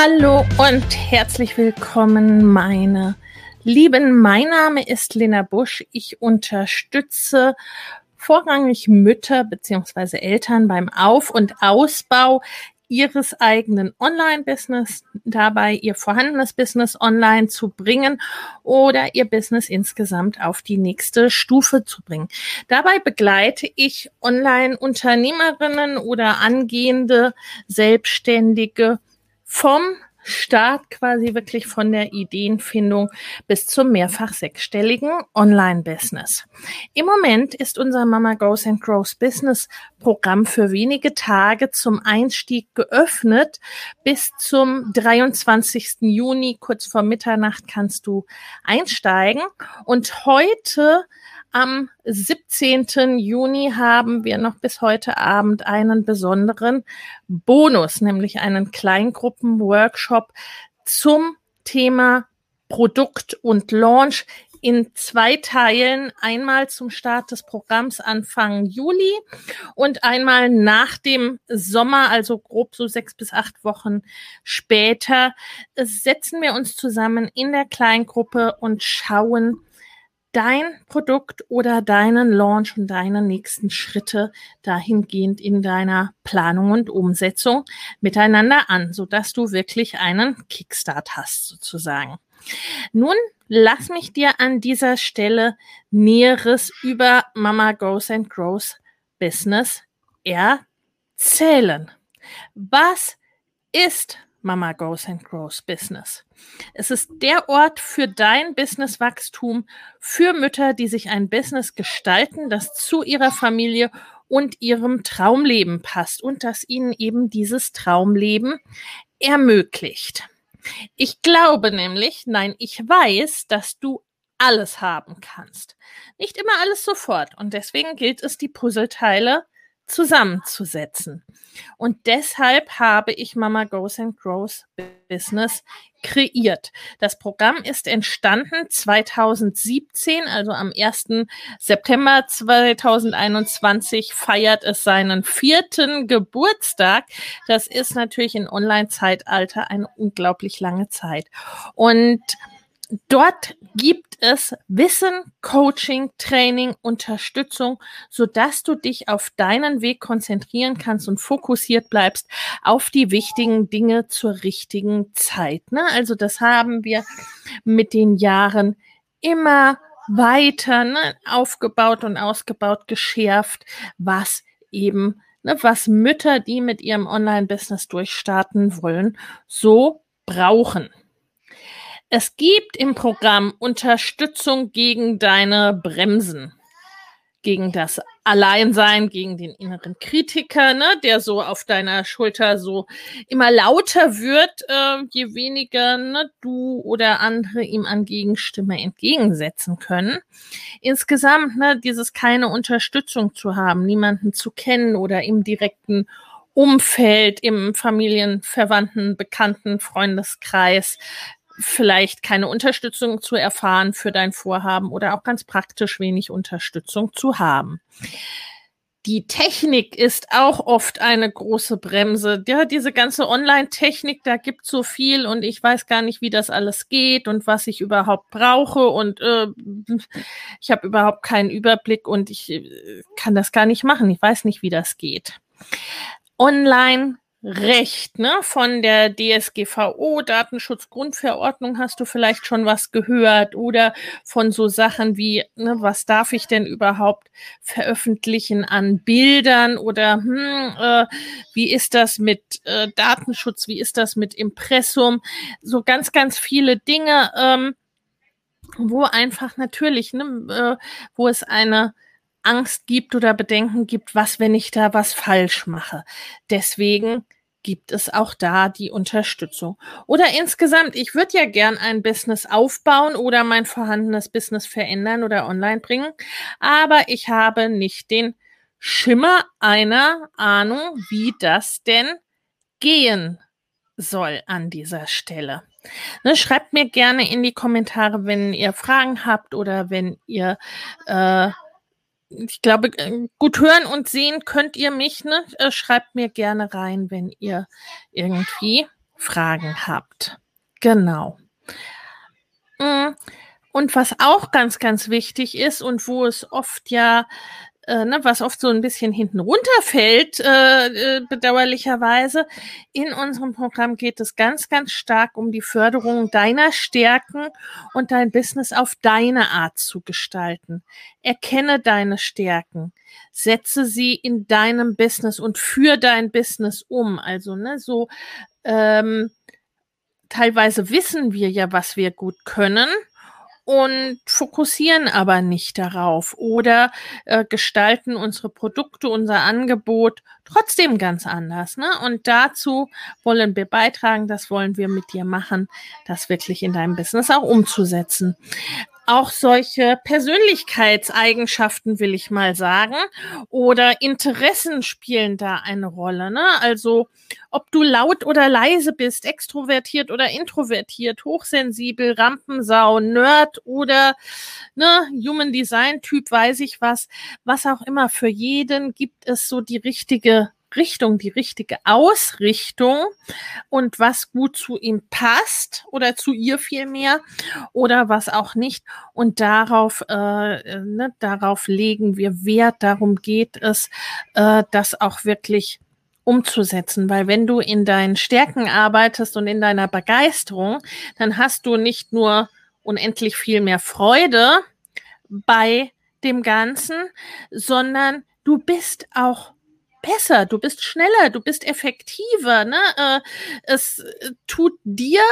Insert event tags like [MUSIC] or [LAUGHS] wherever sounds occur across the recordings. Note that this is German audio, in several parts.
Hallo und herzlich willkommen, meine Lieben. Mein Name ist Lena Busch. Ich unterstütze vorrangig Mütter bzw. Eltern beim Auf- und Ausbau ihres eigenen Online-Business, dabei ihr vorhandenes Business online zu bringen oder ihr Business insgesamt auf die nächste Stufe zu bringen. Dabei begleite ich Online-Unternehmerinnen oder angehende Selbstständige vom Start quasi wirklich von der Ideenfindung bis zum mehrfach sechsstelligen Online-Business. Im Moment ist unser Mama Goes and Grows Business Programm für wenige Tage zum Einstieg geöffnet. Bis zum 23. Juni, kurz vor Mitternacht, kannst du einsteigen. Und heute am 17. Juni haben wir noch bis heute Abend einen besonderen Bonus, nämlich einen Kleingruppenworkshop zum Thema Produkt und Launch in zwei Teilen, einmal zum Start des Programms Anfang Juli und einmal nach dem Sommer, also grob so sechs bis acht Wochen später, setzen wir uns zusammen in der Kleingruppe und schauen, dein Produkt oder deinen Launch und deine nächsten Schritte dahingehend in deiner Planung und Umsetzung miteinander an, so dass du wirklich einen Kickstart hast sozusagen. Nun lass mich dir an dieser Stelle Näheres über Mama Goes and Grows Business erzählen. Was ist Mama Goes and Grows Business. Es ist der Ort für dein Businesswachstum, für Mütter, die sich ein Business gestalten, das zu ihrer Familie und ihrem Traumleben passt und das ihnen eben dieses Traumleben ermöglicht. Ich glaube nämlich, nein, ich weiß, dass du alles haben kannst. Nicht immer alles sofort. Und deswegen gilt es, die Puzzleteile zusammenzusetzen. Und deshalb habe ich Mama Goes and Grows Business kreiert. Das Programm ist entstanden 2017, also am 1. September 2021 feiert es seinen vierten Geburtstag. Das ist natürlich in Online-Zeitalter eine unglaublich lange Zeit. Und Dort gibt es Wissen, Coaching, Training, Unterstützung, so dass du dich auf deinen Weg konzentrieren kannst und fokussiert bleibst auf die wichtigen Dinge zur richtigen Zeit. Ne? Also das haben wir mit den Jahren immer weiter ne, aufgebaut und ausgebaut, geschärft, was eben, ne, was Mütter, die mit ihrem Online-Business durchstarten wollen, so brauchen. Es gibt im Programm Unterstützung gegen deine Bremsen, gegen das Alleinsein, gegen den inneren Kritiker, ne, der so auf deiner Schulter so immer lauter wird, äh, je weniger ne, du oder andere ihm an Gegenstimme entgegensetzen können. Insgesamt ne, dieses keine Unterstützung zu haben, niemanden zu kennen oder im direkten Umfeld, im Familien, Verwandten, Bekannten, Freundeskreis, vielleicht keine Unterstützung zu erfahren für dein Vorhaben oder auch ganz praktisch wenig Unterstützung zu haben. Die Technik ist auch oft eine große Bremse. Ja, diese ganze Online-Technik, da gibt so viel und ich weiß gar nicht, wie das alles geht und was ich überhaupt brauche und äh, ich habe überhaupt keinen Überblick und ich äh, kann das gar nicht machen. Ich weiß nicht, wie das geht. Online Recht, ne? Von der DSGVO, Datenschutzgrundverordnung hast du vielleicht schon was gehört? Oder von so Sachen wie, ne, was darf ich denn überhaupt veröffentlichen an Bildern? Oder hm, äh, wie ist das mit äh, Datenschutz, wie ist das mit Impressum, so ganz, ganz viele Dinge, ähm, wo einfach natürlich, ne, äh, wo es eine Angst gibt oder Bedenken gibt, was, wenn ich da was falsch mache. Deswegen gibt es auch da die Unterstützung. Oder insgesamt, ich würde ja gern ein Business aufbauen oder mein vorhandenes Business verändern oder online bringen, aber ich habe nicht den Schimmer einer Ahnung, wie das denn gehen soll an dieser Stelle. Ne, schreibt mir gerne in die Kommentare, wenn ihr Fragen habt oder wenn ihr äh, ich glaube, äh, gut hören und sehen könnt ihr mich. Ne? Äh, schreibt mir gerne rein, wenn ihr irgendwie Fragen habt. Genau. Mm, und was auch ganz, ganz wichtig ist und wo es oft ja äh, ne, was oft so ein bisschen hinten runterfällt, äh, äh, bedauerlicherweise. In unserem Programm geht es ganz, ganz stark um die Förderung deiner Stärken und dein Business auf deine Art zu gestalten. Erkenne deine Stärken, setze sie in deinem Business und führ dein Business um. Also ne, so ähm, teilweise wissen wir ja, was wir gut können und fokussieren aber nicht darauf oder äh, gestalten unsere Produkte, unser Angebot trotzdem ganz anders. Ne? Und dazu wollen wir beitragen, das wollen wir mit dir machen, das wirklich in deinem Business auch umzusetzen auch solche Persönlichkeitseigenschaften, will ich mal sagen, oder Interessen spielen da eine Rolle. Ne? Also ob du laut oder leise bist, extrovertiert oder introvertiert, hochsensibel, Rampensau, Nerd oder ne, Human Design Typ, weiß ich was, was auch immer. Für jeden gibt es so die richtige Richtung, die richtige Ausrichtung und was gut zu ihm passt oder zu ihr vielmehr oder was auch nicht. Und darauf, äh, ne, darauf legen wir Wert. Darum geht es, äh, das auch wirklich umzusetzen, weil wenn du in deinen Stärken arbeitest und in deiner Begeisterung, dann hast du nicht nur unendlich viel mehr Freude bei dem Ganzen, sondern du bist auch besser, du bist schneller, du bist effektiver. Ne? Äh, es äh, tut dir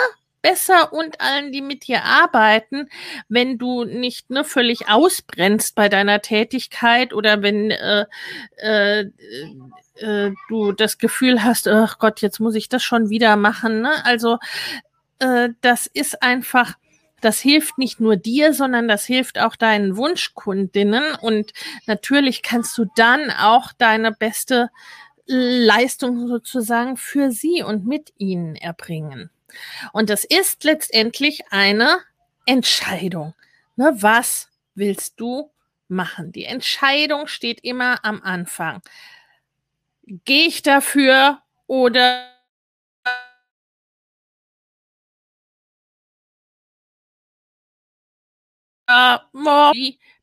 besser und allen, die mit dir arbeiten, wenn du nicht nur völlig ausbrennst bei deiner Tätigkeit oder wenn äh, äh, äh, du das Gefühl hast, ach Gott, jetzt muss ich das schon wieder machen. Ne? Also äh, das ist einfach das hilft nicht nur dir, sondern das hilft auch deinen Wunschkundinnen. Und natürlich kannst du dann auch deine beste Leistung sozusagen für sie und mit ihnen erbringen. Und das ist letztendlich eine Entscheidung. Ne, was willst du machen? Die Entscheidung steht immer am Anfang. Gehe ich dafür oder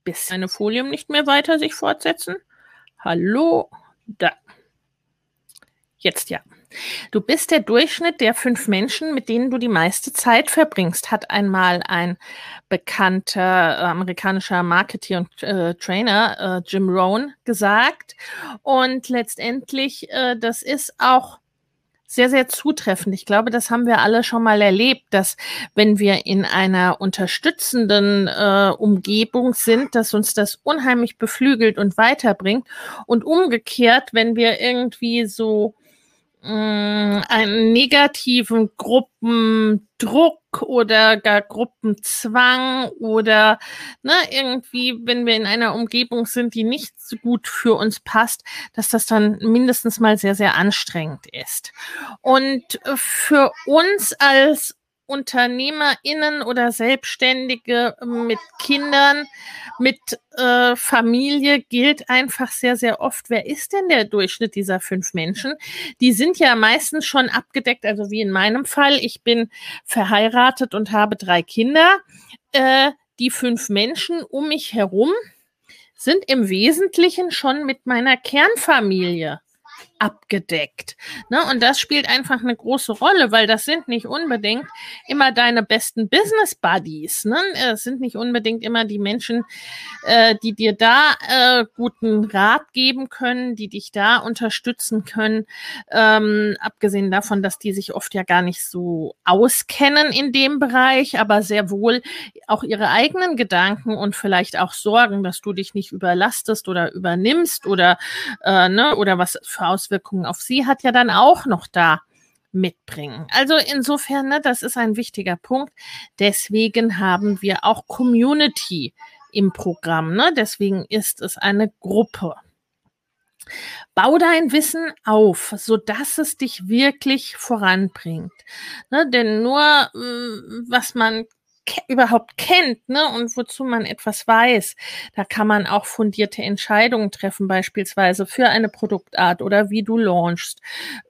bis seine Folien nicht mehr weiter sich fortsetzen. Hallo, da. Jetzt ja. Du bist der Durchschnitt der fünf Menschen, mit denen du die meiste Zeit verbringst, hat einmal ein bekannter äh, amerikanischer Marketer und äh, Trainer, äh, Jim Rohn, gesagt. Und letztendlich, äh, das ist auch sehr, sehr zutreffend. Ich glaube, das haben wir alle schon mal erlebt, dass wenn wir in einer unterstützenden äh, Umgebung sind, dass uns das unheimlich beflügelt und weiterbringt. Und umgekehrt, wenn wir irgendwie so einen negativen Gruppendruck oder gar Gruppenzwang oder ne, irgendwie, wenn wir in einer Umgebung sind, die nicht so gut für uns passt, dass das dann mindestens mal sehr, sehr anstrengend ist. Und für uns als UnternehmerInnen oder Selbstständige mit Kindern, mit äh, Familie gilt einfach sehr, sehr oft, wer ist denn der Durchschnitt dieser fünf Menschen? Die sind ja meistens schon abgedeckt, also wie in meinem Fall. Ich bin verheiratet und habe drei Kinder. Äh, die fünf Menschen um mich herum sind im Wesentlichen schon mit meiner Kernfamilie abgedeckt. Ne? Und das spielt einfach eine große Rolle, weil das sind nicht unbedingt immer deine besten Business Buddies. Ne? Es sind nicht unbedingt immer die Menschen, äh, die dir da äh, guten Rat geben können, die dich da unterstützen können. Ähm, abgesehen davon, dass die sich oft ja gar nicht so auskennen in dem Bereich, aber sehr wohl auch ihre eigenen Gedanken und vielleicht auch Sorgen, dass du dich nicht überlastest oder übernimmst oder äh, ne, oder was für Auswirkungen Auswirkungen auf sie hat, ja dann auch noch da mitbringen. Also insofern, ne, das ist ein wichtiger Punkt. Deswegen haben wir auch Community im Programm. Ne? Deswegen ist es eine Gruppe. Bau dein Wissen auf, so dass es dich wirklich voranbringt. Ne? Denn nur mm, was man ke überhaupt kennt, ne, und wozu man etwas weiß. Da kann man auch fundierte Entscheidungen treffen, beispielsweise für eine Produktart oder wie du launchst,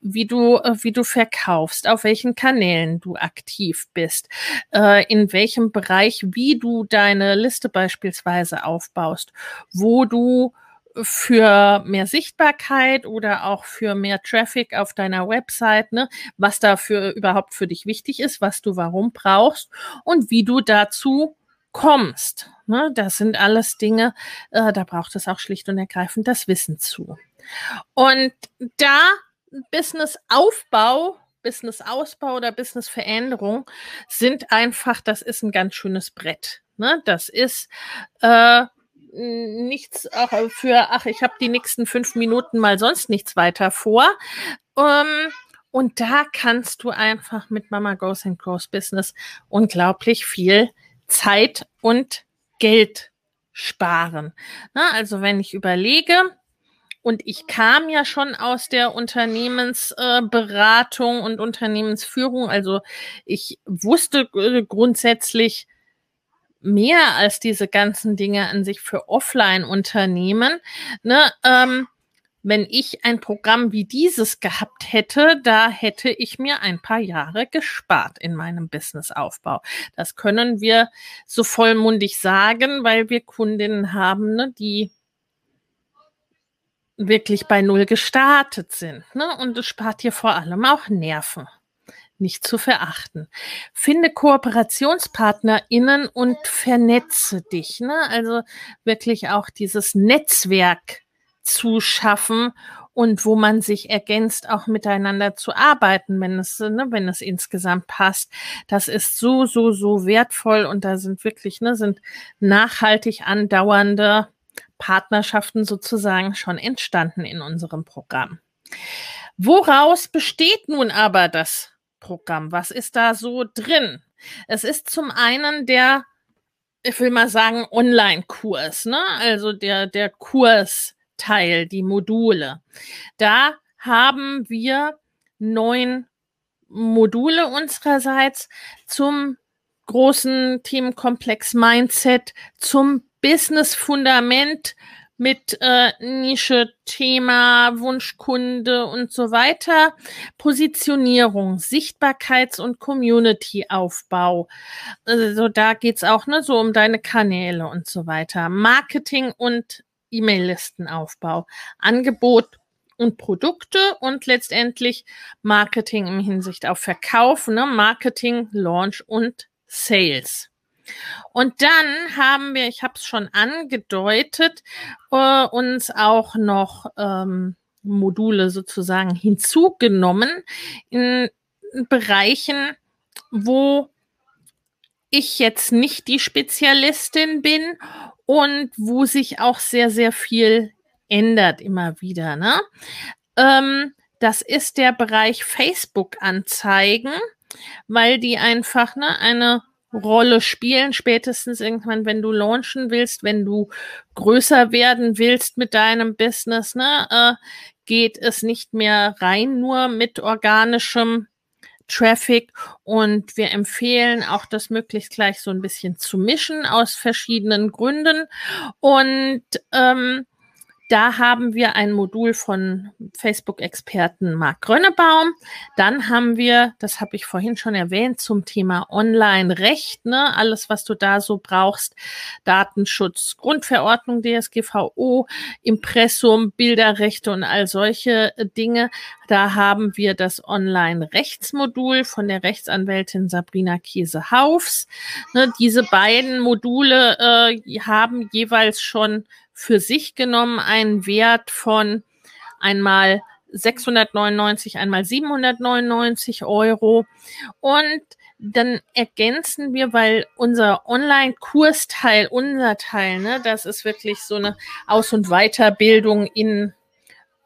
wie du, äh, wie du verkaufst, auf welchen Kanälen du aktiv bist, äh, in welchem Bereich, wie du deine Liste beispielsweise aufbaust, wo du für mehr Sichtbarkeit oder auch für mehr Traffic auf deiner Website, ne, was dafür überhaupt für dich wichtig ist, was du warum brauchst und wie du dazu kommst. Ne, das sind alles Dinge, äh, da braucht es auch schlicht und ergreifend das Wissen zu. Und da Business-Aufbau Business-Ausbau oder Business-Veränderung sind einfach, das ist ein ganz schönes Brett. Ne? Das ist äh, nichts auch für, ach, ich habe die nächsten fünf Minuten mal sonst nichts weiter vor. Ähm, und da kannst du einfach mit Mama Goes and Grows Business unglaublich viel Zeit und Geld sparen. Na, also wenn ich überlege, und ich kam ja schon aus der Unternehmensberatung äh, und Unternehmensführung, also ich wusste äh, grundsätzlich, mehr als diese ganzen Dinge an sich für Offline-Unternehmen. Ne, ähm, wenn ich ein Programm wie dieses gehabt hätte, da hätte ich mir ein paar Jahre gespart in meinem Businessaufbau. Das können wir so vollmundig sagen, weil wir Kundinnen haben, ne, die wirklich bei Null gestartet sind. Ne? Und es spart dir vor allem auch Nerven nicht zu verachten. Finde KooperationspartnerInnen und vernetze dich. Ne? Also wirklich auch dieses Netzwerk zu schaffen und wo man sich ergänzt, auch miteinander zu arbeiten, wenn es, ne, wenn es insgesamt passt. Das ist so, so, so wertvoll und da sind wirklich, ne, sind nachhaltig andauernde Partnerschaften sozusagen schon entstanden in unserem Programm. Woraus besteht nun aber das Programm? Was ist da so drin? Es ist zum einen der, ich will mal sagen, Online-Kurs, ne? Also der, der Kursteil, die Module. Da haben wir neun Module unsererseits zum großen Themenkomplex Mindset, zum Business Fundament, mit äh, Nische, Thema, Wunschkunde und so weiter. Positionierung, Sichtbarkeits- und Community-Aufbau. Also da geht's auch ne, so um deine Kanäle und so weiter. Marketing und E-Mail-Listenaufbau. Angebot und Produkte und letztendlich Marketing im Hinsicht auf Verkauf, ne? Marketing, Launch und Sales. Und dann haben wir, ich habe es schon angedeutet, äh, uns auch noch ähm, Module sozusagen hinzugenommen in Bereichen, wo ich jetzt nicht die Spezialistin bin und wo sich auch sehr, sehr viel ändert immer wieder. Ne? Ähm, das ist der Bereich Facebook-Anzeigen, weil die einfach ne, eine Rolle spielen, spätestens irgendwann, wenn du launchen willst, wenn du größer werden willst mit deinem Business, ne, äh, geht es nicht mehr rein nur mit organischem Traffic. Und wir empfehlen auch das möglichst gleich so ein bisschen zu mischen aus verschiedenen Gründen. Und ähm, Da haben wir ein Modul von Facebook-Experten Marc Grönebaum. Dann haben wir, das habe ich vorhin schon erwähnt, zum Thema Online-Recht, ne? alles, was du da so brauchst, Datenschutz, Grundverordnung DSGVO, Impressum, Bilderrechte und all solche Dinge. Da haben wir das Online-Rechtsmodul von der Rechtsanwältin Sabrina Kiese-Haufs. Ne? Diese beiden Module äh, haben jeweils schon für sich genommen einen Wert von einmal 699, einmal 799 Euro. Und dann ergänzen wir, weil unser Online-Kursteil, unser Teil, ne, das ist wirklich so eine Aus- und Weiterbildung in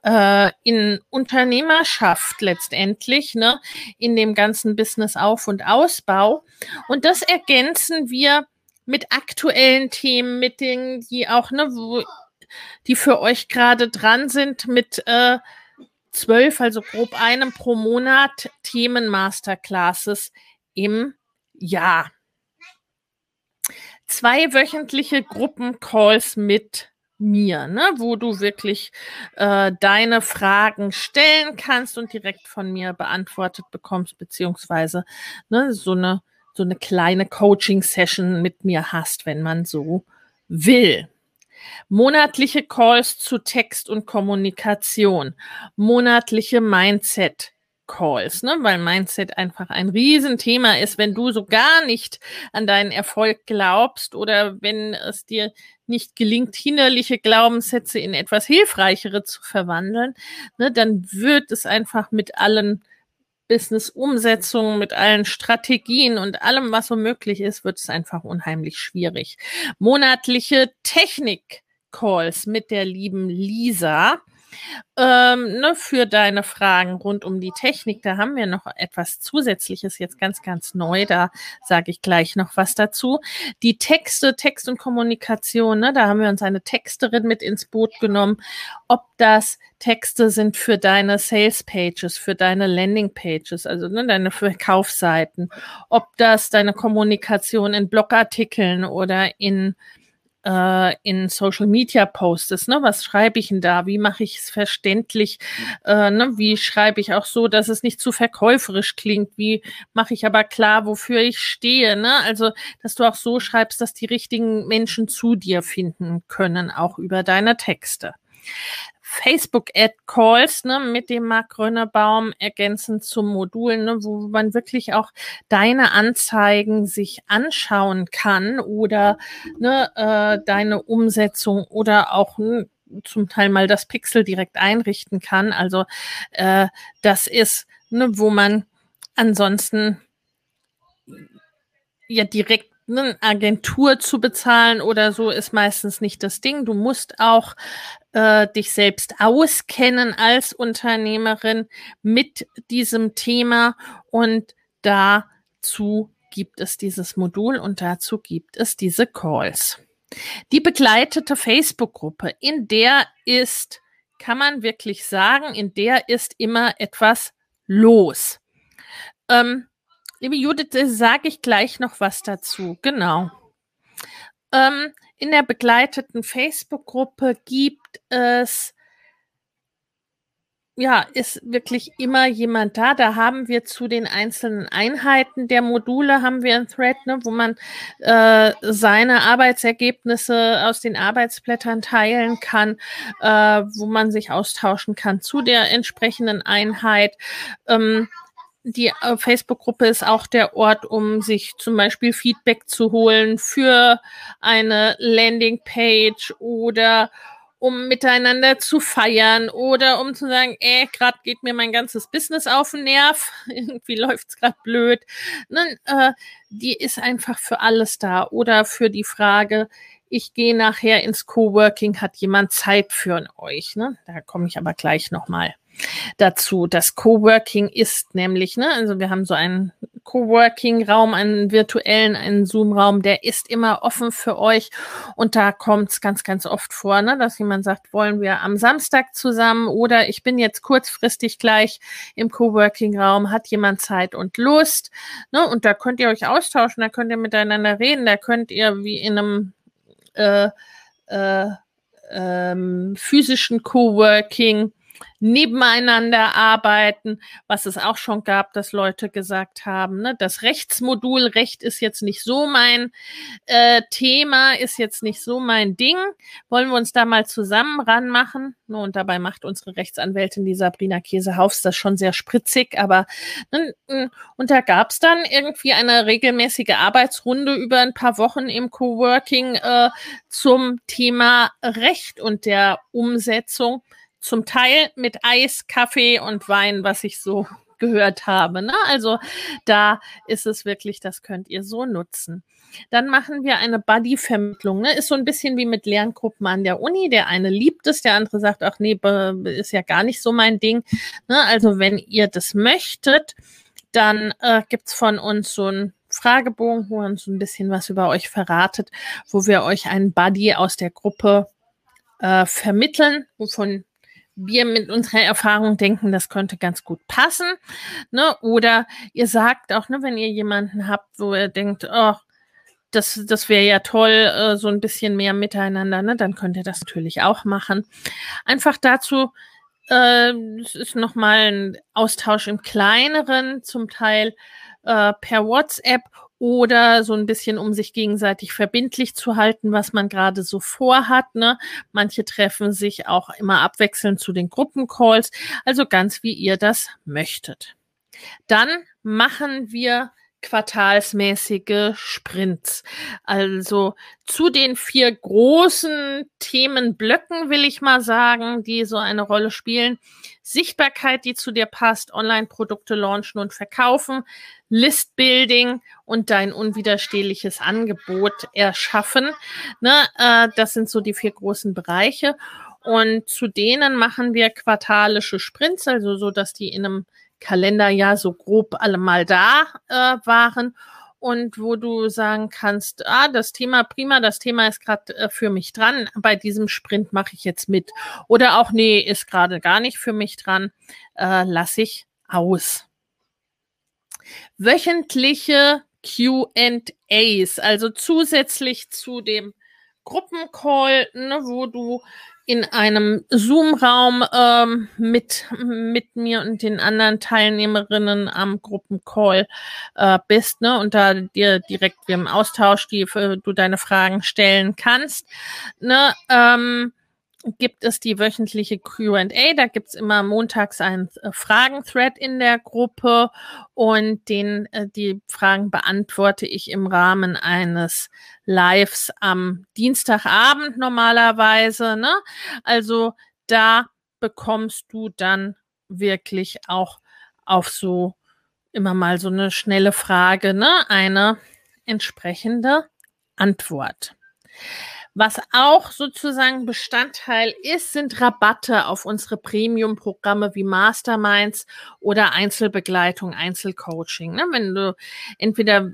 äh, in Unternehmerschaft letztendlich, ne, in dem ganzen Business Auf- und Ausbau. Und das ergänzen wir mit aktuellen Themen, mit Dingen, die auch, ne, wo, die für euch gerade dran sind, mit äh, zwölf, also grob einem pro Monat Themen-Masterclasses im Jahr. Zwei wöchentliche Gruppencalls mit mir, ne, wo du wirklich äh, deine Fragen stellen kannst und direkt von mir beantwortet bekommst, beziehungsweise ne, so eine so eine kleine Coaching-Session mit mir hast, wenn man so will. Monatliche Calls zu Text und Kommunikation, monatliche Mindset Calls, ne? weil Mindset einfach ein Riesenthema ist, wenn du so gar nicht an deinen Erfolg glaubst oder wenn es dir nicht gelingt, hinderliche Glaubenssätze in etwas Hilfreichere zu verwandeln, ne, dann wird es einfach mit allen Business-Umsetzung, mit allen Strategien und allem, was so möglich ist, wird es einfach unheimlich schwierig. Monatliche Technik-Calls mit der lieben Lisa ähm, ne, für deine Fragen rund um die Technik. Da haben wir noch etwas Zusätzliches jetzt ganz, ganz neu. Da sage ich gleich noch was dazu. Die Texte, Text und Kommunikation, ne, da haben wir uns eine Texterin mit ins Boot genommen. Ob das Texte sind für deine Sales Pages, für deine Landing Pages, also ne, deine Verkaufsseiten, ob das deine Kommunikation in Blogartikeln oder in äh, in Social Media postest, ne? Was schreibe ich denn da? Wie mache ich es verständlich? Äh, ne? Wie schreibe ich auch so, dass es nicht zu verkäuferisch klingt? Wie mache ich aber klar, wofür ich stehe? Ne? Also, dass du auch so schreibst, dass die richtigen Menschen zu dir finden können, auch über deine Texte. Facebook-Ad-Calls ne, mit dem Mark Grönebaum ergänzend zum Modul, ne, wo man wirklich auch deine Anzeigen sich anschauen kann oder ne, äh, deine Umsetzung oder auch ne, zum Teil mal das Pixel direkt einrichten kann. Also äh, das ist, ne, wo man ansonsten ja direkt eine Agentur zu bezahlen oder so ist meistens nicht das Ding. Du musst auch äh, dich selbst auskennen als Unternehmerin mit diesem Thema und dazu gibt es dieses Modul und dazu gibt es diese Calls. Die begleitete Facebook-Gruppe, in der ist, kann man wirklich sagen, in der ist immer etwas los. Ähm, Liebe Judith, sage ich gleich noch was dazu. Genau. Ähm, in der begleiteten Facebook-Gruppe gibt es ja, ist wirklich immer jemand da. Da haben wir zu den einzelnen Einheiten der Module haben wir ein Thread, ne, wo man äh, seine Arbeitsergebnisse aus den Arbeitsblättern teilen kann, äh, wo man sich austauschen kann zu der entsprechenden Einheit. Ähm, die äh, Facebook-Gruppe ist auch der Ort, um sich zum Beispiel Feedback zu holen für eine Landingpage oder um miteinander zu feiern oder um zu sagen, äh, gerade geht mir mein ganzes Business auf den Nerv, [LAUGHS] irgendwie läuft's gerade blöd. Ne, äh, die ist einfach für alles da oder für die Frage, ich gehe nachher ins Coworking, hat jemand Zeit für euch? Ne? Da komme ich aber gleich nochmal dazu. Das Coworking ist nämlich, ne, also wir haben so einen Coworking-Raum, einen virtuellen, einen Zoom-Raum, der ist immer offen für euch. Und da kommt es ganz, ganz oft vor, ne, dass jemand sagt, wollen wir am Samstag zusammen oder ich bin jetzt kurzfristig gleich im Coworking-Raum, hat jemand Zeit und Lust, ne, und da könnt ihr euch austauschen, da könnt ihr miteinander reden, da könnt ihr wie in einem äh, äh, ähm, physischen Coworking, nebeneinander arbeiten, was es auch schon gab, dass Leute gesagt haben, ne, das Rechtsmodul, Recht ist jetzt nicht so mein äh, Thema, ist jetzt nicht so mein Ding. Wollen wir uns da mal zusammen ranmachen? Ne, und dabei macht unsere Rechtsanwältin, die Sabrina Käsehaufs, das schon sehr spritzig, aber ne, und da gab es dann irgendwie eine regelmäßige Arbeitsrunde über ein paar Wochen im Coworking äh, zum Thema Recht und der Umsetzung zum Teil mit Eis, Kaffee und Wein, was ich so [LAUGHS] gehört habe. Ne? Also da ist es wirklich, das könnt ihr so nutzen. Dann machen wir eine Buddy-Vermittlung. Ne? Ist so ein bisschen wie mit Lerngruppen an der Uni. Der eine liebt es, der andere sagt, ach nee, ist ja gar nicht so mein Ding. Ne? Also wenn ihr das möchtet, dann äh, gibt's von uns so ein Fragebogen, wo uns so ein bisschen was über euch verratet, wo wir euch einen Buddy aus der Gruppe äh, vermitteln, wovon wir mit unserer Erfahrung denken, das könnte ganz gut passen. Ne? Oder ihr sagt auch, ne, wenn ihr jemanden habt, wo ihr denkt, oh, das, das wäre ja toll, äh, so ein bisschen mehr miteinander, ne? dann könnt ihr das natürlich auch machen. Einfach dazu, äh, es ist nochmal ein Austausch im kleineren, zum Teil äh, per WhatsApp oder so ein bisschen, um sich gegenseitig verbindlich zu halten, was man gerade so vorhat. Ne? Manche treffen sich auch immer abwechselnd zu den Gruppencalls, also ganz wie ihr das möchtet. Dann machen wir quartalsmäßige Sprints. Also zu den vier großen Themenblöcken will ich mal sagen, die so eine Rolle spielen. Sichtbarkeit, die zu dir passt, Online-Produkte launchen und verkaufen, Listbuilding und dein unwiderstehliches Angebot erschaffen. Ne, äh, das sind so die vier großen Bereiche. Und zu denen machen wir quartalische Sprints, also so, dass die in einem Kalenderjahr so grob alle mal da äh, waren und wo du sagen kannst, ah, das Thema prima, das Thema ist gerade äh, für mich dran, bei diesem Sprint mache ich jetzt mit. Oder auch, nee, ist gerade gar nicht für mich dran, äh, lasse ich aus. Wöchentliche QAs, also zusätzlich zu dem Gruppencall, ne, wo du in einem Zoom-Raum ähm, mit, mit mir und den anderen Teilnehmerinnen am Gruppencall äh, bist, ne, und da dir direkt wir im Austausch die, du deine Fragen stellen kannst, ne, ähm, gibt es die wöchentliche Q&A. Da gibt's immer montags einen äh, Fragen-Thread in der Gruppe und den, äh, die Fragen beantworte ich im Rahmen eines Lives am Dienstagabend normalerweise. Ne? Also da bekommst du dann wirklich auch auf so immer mal so eine schnelle Frage, ne, eine entsprechende Antwort. Was auch sozusagen Bestandteil ist, sind Rabatte auf unsere Premium-Programme wie Masterminds oder Einzelbegleitung, Einzelcoaching. Ne? Wenn du entweder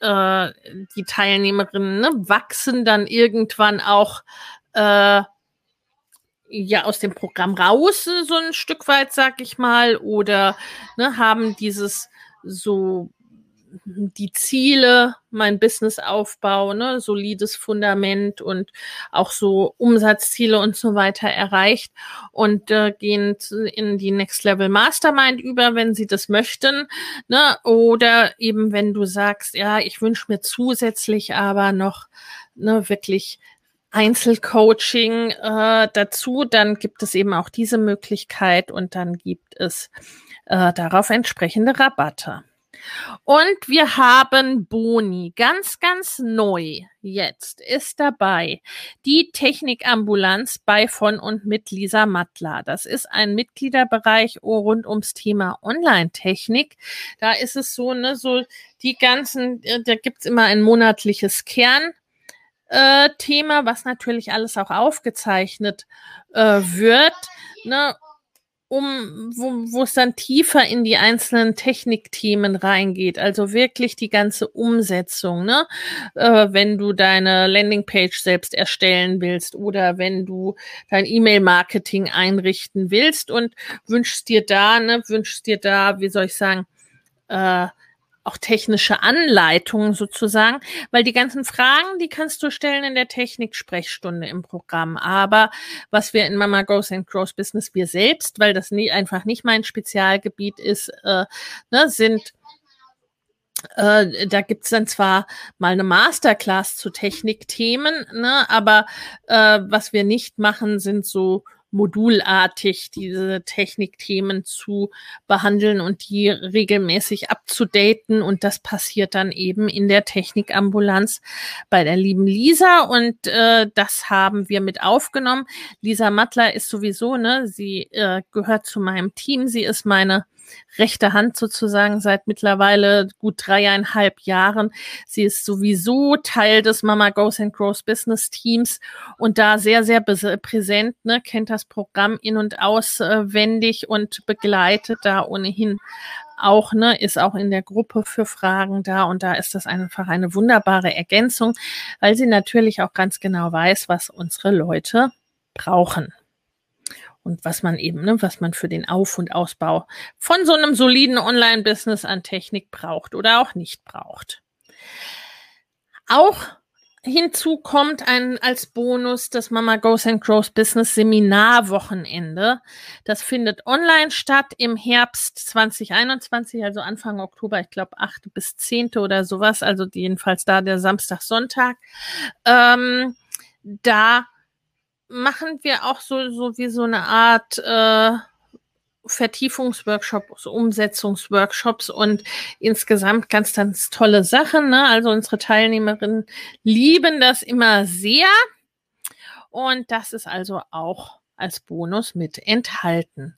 äh, die Teilnehmerinnen ne, wachsen dann irgendwann auch äh, ja aus dem Programm raus, so ein Stück weit, sag ich mal, oder ne, haben dieses so die Ziele, mein Businessaufbau, ne, solides Fundament und auch so Umsatzziele und so weiter erreicht und äh, gehen in die Next Level Mastermind über, wenn sie das möchten, ne, oder eben wenn du sagst, ja, ich wünsche mir zusätzlich aber noch ne, wirklich Einzelcoaching äh, dazu, dann gibt es eben auch diese Möglichkeit und dann gibt es äh, darauf entsprechende Rabatte. Und wir haben Boni, ganz, ganz neu jetzt ist dabei die Technikambulanz bei von und mit Lisa Mattler. Das ist ein Mitgliederbereich rund ums Thema Online-Technik. Da ist es so, ne, so die ganzen, äh, da gibt's immer ein monatliches Kern. Äh, Thema, was natürlich alles auch aufgezeichnet äh, wird. Ne? Um, wo, wo es dann tiefer in die einzelnen Technikthemen reingeht, also wirklich die ganze Umsetzung, ne? Äh, wenn du deine Landingpage selbst erstellen willst oder wenn du dein E-Mail-Marketing einrichten willst und wünschst dir da, ne, wünschst dir da, wie soll ich sagen, äh, auch technische Anleitungen sozusagen, weil die ganzen Fragen, die kannst du stellen in der Technik-Sprechstunde im Programm. Aber was wir in Mama Goes and Grows Business, wir selbst, weil das nie, einfach nicht mein Spezialgebiet ist, äh, ne, sind äh, da gibt's dann zwar mal eine Masterclass zu Technikthemen, ne, aber äh, was wir nicht machen, sind so modulartig diese Technikthemen zu behandeln und die regelmäßig abzudaten. Und das passiert dann eben in der Technikambulanz bei der lieben Lisa. Und äh, das haben wir mit aufgenommen. Lisa Mattler ist sowieso, ne, sie äh, gehört zu meinem Team. Sie ist meine rechte Hand sozusagen seit mittlerweile gut dreieinhalb Jahren. Sie ist sowieso Teil des Mama Goes and Grows Business Teams und da sehr, sehr präsent, ne, kennt das Programm in- und auswendig und begleitet da ohnehin auch, ne, ist auch in der Gruppe für Fragen da und da ist das einfach eine wunderbare Ergänzung, weil sie natürlich auch ganz genau weiß, was unsere Leute brauchen und was man eben, ne, was man für den Auf- und Ausbau von so einem soliden Online-Business an Technik braucht oder auch nicht braucht. Auch hinzu kommt ein als Bonus das Mama Goes and Grows Business Seminarwochenende. Das findet online statt im Herbst 2021, also Anfang Oktober, ich glaube 8. bis 10. oder sowas, also jedenfalls da der Samstag, Sonntag. Ähm, da machen wir auch so, so wie so eine Art äh, Vertiefungsworkshops, Umsetzungsworkshops und insgesamt ganz, ganz tolle Sachen. Ne? Also unsere Teilnehmerinnen lieben das immer sehr. Und das ist also auch als Bonus mit enthalten.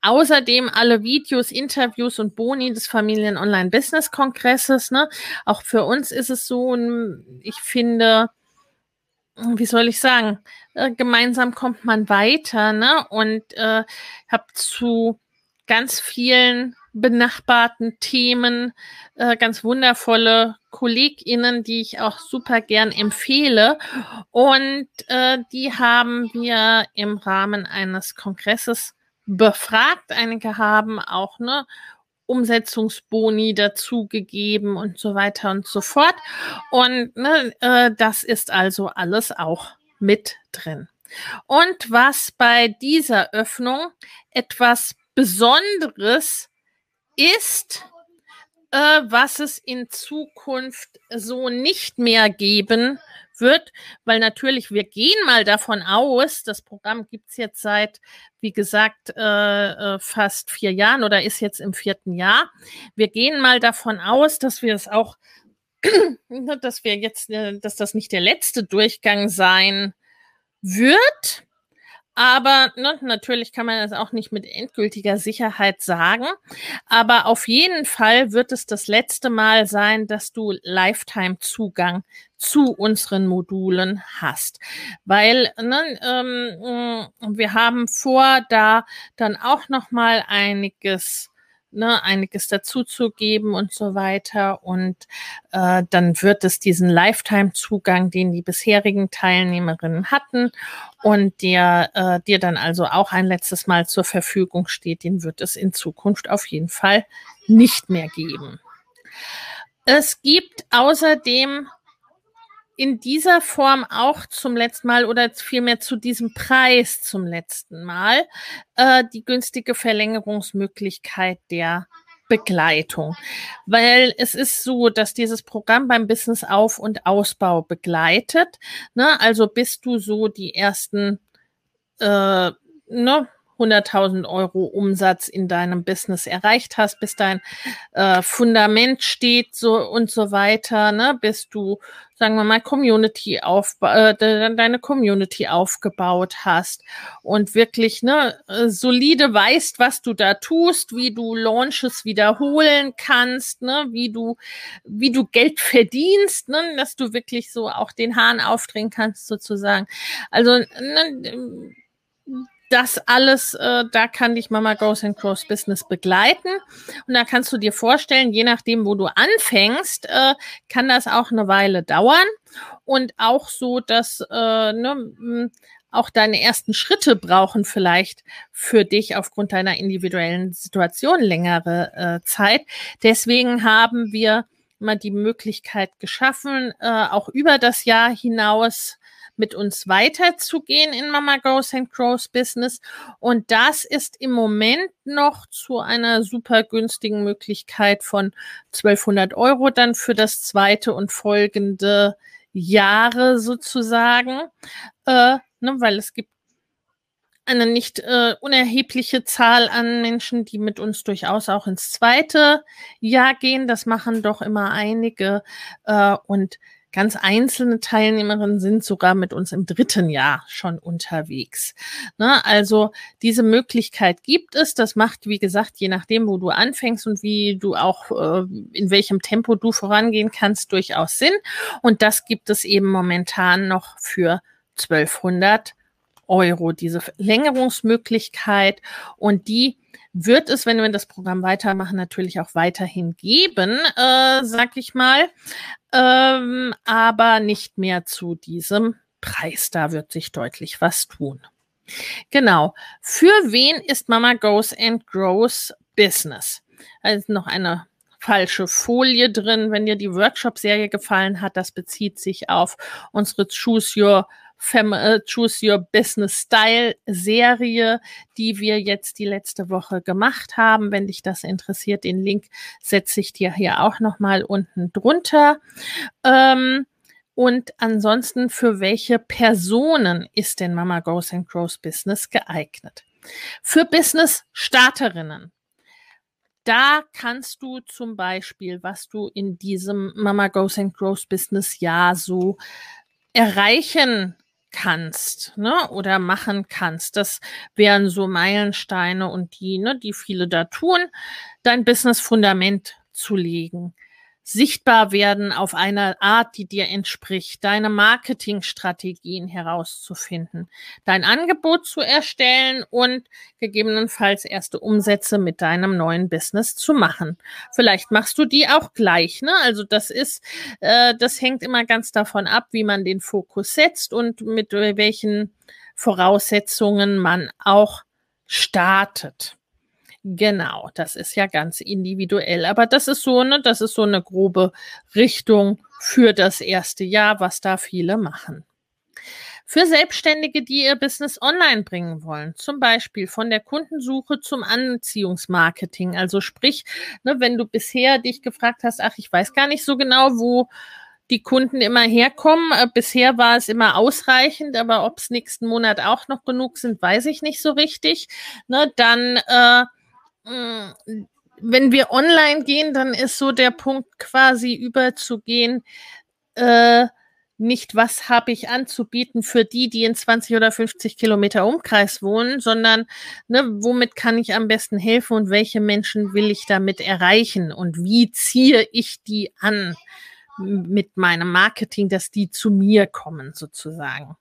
Außerdem alle Videos, Interviews und Boni des Familien Online Business Kongresses. Ne? Auch für uns ist es so, ich finde, wie soll ich sagen, äh, gemeinsam kommt man weiter, ne? Und äh, habe zu ganz vielen benachbarten Themen äh, ganz wundervolle KollegInnen, die ich auch super gern empfehle. Und äh, die haben wir im Rahmen eines Kongresses befragt. Einige haben auch ne Umsetzungsboni dazugegeben und so weiter und so fort. Und ne, äh, das ist also alles auch mit drin. Und was bei dieser Öffnung etwas Besonderes ist, äh, was es in Zukunft so nicht mehr geben wird, weil natürlich wir gehen mal davon aus, das Programm gibt's jetzt seit, wie gesagt, äh, äh fast vier Jahren oder ist jetzt im vierten Jahr. Wir gehen mal davon aus, dass wir es auch, [CLEARS THROAT] dass wir jetzt, äh, dass das nicht der letzte Durchgang sein wird. Aber ne, natürlich kann man das auch nicht mit endgültiger Sicherheit sagen. Aber auf jeden Fall wird es das letzte Mal sein, dass du Lifetime-Zugang zu unseren Modulen hast. Weil ne, ähm, wir haben vor, da dann auch noch mal einiges ne, einiges dazu zu geben und so weiter. Und äh, dann wird es diesen Lifetime-Zugang, den die bisherigen Teilnehmerinnen hatten und der äh, dir dann also auch ein letztes Mal zur Verfügung steht, den wird es in Zukunft auf jeden Fall nicht mehr geben. Es gibt außerdem in dieser Form auch zum letzten Mal oder vielmehr zu diesem Preis zum letzten Mal äh, die günstige Verlängerungsmöglichkeit der Begleitung. Weil es ist so, dass dieses Programm beim Business Auf- und Ausbau begleitet. Ne? Also bist du so die ersten äh, ne, 100.000 Euro Umsatz in deinem Business erreicht hast, bis dein äh, Fundament steht so und so weiter, ne, bis du, sagen wir mal, Community auf, äh, deine Community aufgebaut hast und wirklich ne, äh, solide weißt, was du da tust, wie du Launches wiederholen kannst, ne, wie du, wie du Geld verdienst, ne, dass du wirklich so auch den Hahn aufdrehen kannst sozusagen. Also ne, das alles, äh, da kann dich Mama Goes and Cross Business begleiten. Und da kannst du dir vorstellen, je nachdem, wo du anfängst, äh, kann das auch eine Weile dauern. Und auch so, dass äh, ne, auch deine ersten Schritte brauchen vielleicht für dich aufgrund deiner individuellen Situation längere äh, Zeit. Deswegen haben wir mal die Möglichkeit geschaffen, äh, auch über das Jahr hinaus mit uns weiterzugehen in Mama Goes and Grows Business. Und das ist im Moment noch zu einer super günstigen Möglichkeit von 1200 Euro dann für das zweite und folgende Jahre sozusagen, äh, ne, weil es gibt eine nicht äh, unerhebliche Zahl an Menschen, die mit uns durchaus auch ins zweite Jahr gehen. Das machen doch immer einige. Äh, und Ganz einzelne Teilnehmerinnen sind sogar mit uns im dritten Jahr schon unterwegs. Ne? Also diese Möglichkeit gibt es. Das macht, wie gesagt, je nachdem, wo du anfängst und wie du auch, äh, in welchem Tempo du vorangehen kannst, durchaus Sinn. Und das gibt es eben momentan noch für 1200 Euro, diese Verlängerungsmöglichkeit. Und die wird es, wenn wir das Programm weitermachen, natürlich auch weiterhin geben, äh, sag ich mal, ähm, aber nicht mehr zu diesem Preis. Da wird sich deutlich was tun. Genau. Für wen ist Mama Goes and Grows Business? Also noch eine falsche Folie drin. Wenn dir die Workshop-Serie gefallen hat, das bezieht sich auf unsere Choose Your Fem äh, Choose Your Business Style Serie, die wir jetzt die letzte Woche gemacht haben. Wenn dich das interessiert, den Link setze ich dir hier auch nochmal unten drunter. Ähm, und ansonsten, für welche Personen ist denn Mama Goes and Grows Business geeignet? Für Business-Starterinnen. Da kannst du zum Beispiel, was du in diesem Mama Goes and Grows Business Jahr so erreichen kannst, ne, oder machen kannst. Das wären so Meilensteine und die, ne, die viele da tun, dein Business Fundament zu legen sichtbar werden auf eine Art, die dir entspricht, deine Marketingstrategien herauszufinden, dein Angebot zu erstellen und gegebenenfalls erste Umsätze mit deinem neuen Business zu machen. Vielleicht machst du die auch gleich, ne? Also das ist, äh, das hängt immer ganz davon ab, wie man den Fokus setzt und mit welchen Voraussetzungen man auch startet. Genau, das ist ja ganz individuell. Aber das ist so eine, das ist so eine grobe Richtung für das erste Jahr, was da viele machen. Für Selbstständige, die ihr Business online bringen wollen, zum Beispiel von der Kundensuche zum Anziehungsmarketing. Also sprich, ne, wenn du bisher dich gefragt hast, ach, ich weiß gar nicht so genau, wo die Kunden immer herkommen. Äh, bisher war es immer ausreichend, aber ob es nächsten Monat auch noch genug sind, weiß ich nicht so richtig. Ne, dann äh, wenn wir online gehen, dann ist so der Punkt quasi überzugehen, äh, nicht was habe ich anzubieten für die, die in 20 oder 50 Kilometer Umkreis wohnen, sondern ne, womit kann ich am besten helfen und welche Menschen will ich damit erreichen und wie ziehe ich die an mit meinem Marketing, dass die zu mir kommen sozusagen.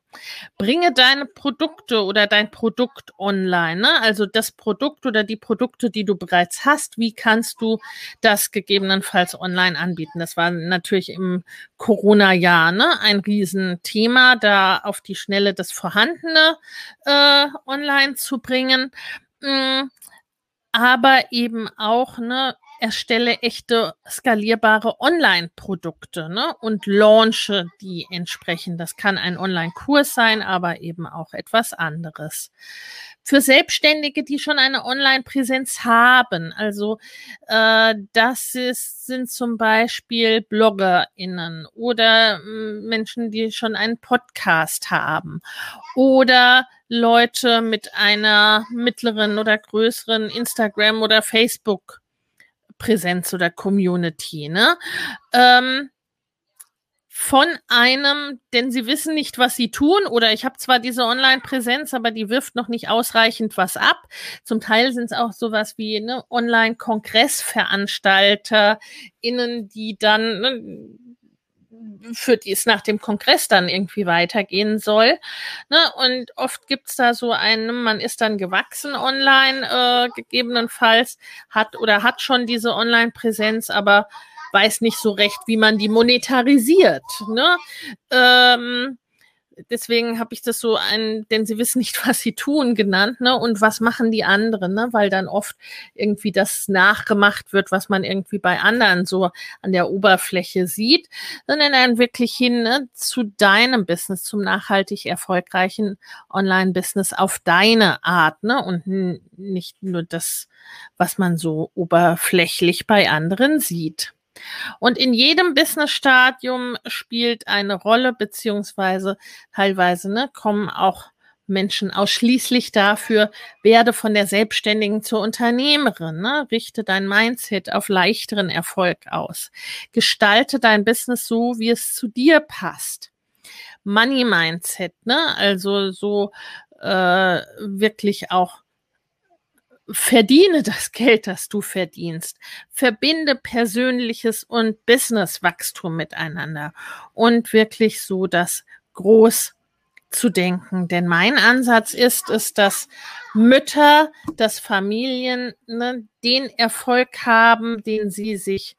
Bringe deine Produkte oder dein Produkt online, ne? also das Produkt oder die Produkte, die du bereits hast, wie kannst du das gegebenenfalls online anbieten? Das war natürlich im Corona-Jahr ne? ein Riesenthema, da auf die Schnelle das Vorhandene äh, online zu bringen. Mm, aber eben auch ne, erstelle echte skalierbare Online-Produkte ne, und launche die entsprechend. Das kann ein Online-Kurs sein, aber eben auch etwas anderes. Für Selbstständige, die schon eine Online-Präsenz haben, also äh, das ist, sind zum Beispiel BloggerInnen oder äh, Menschen, die schon einen Podcast haben oder Leute mit einer mittleren oder größeren Instagram- oder Facebook- Präsenz oder Community, ne? Ähm, von einem, denn sie wissen nicht, was sie tun, oder ich habe zwar diese Online-Präsenz, aber die wirft noch nicht ausreichend was ab. Zum Teil sind es auch sowas wie ne, Online-KongressveranstalterInnen, die dann ne, für die es nach dem Kongress dann irgendwie weitergehen soll. Ne? Und oft gibt's da so einen, man ist dann gewachsen online, äh, gegebenenfalls, hat oder hat schon diese Online-Präsenz, aber weiß nicht so recht, wie man die monetarisiert. Ne? Ähm, deswegen habe ich das so ein, denn sie wissen nicht, [LAUGHS] was sie tun, genannt, ne? Und was machen die anderen, ne? Weil dann oft irgendwie das nachgemacht wird, was man irgendwie bei anderen so an der Oberfläche sieht, sondern dann wirklich hin ne, zu deinem Business, zum nachhaltig erfolgreichen Online-Business auf deine Art, ne? Und nicht nur das, was man so oberflächlich bei anderen sieht. Und in jedem Business-Stadium spielt eine Rolle, beziehungsweise teilweise ne, kommen auch Menschen ausschließlich dafür, werde von der Selbstständigen zur Unternehmerin, ne? richte dein Mindset auf leichteren Erfolg aus, gestalte dein Business so, wie es zu dir passt. Money Mindset, ne? also so äh, wirklich auch verdiene das Geld, das du verdienst. Verbinde persönliches und Businesswachstum miteinander und wirklich so das groß zu denken. Denn mein Ansatz ist es, dass Mütter, dass Familien ne, den Erfolg haben, den sie sich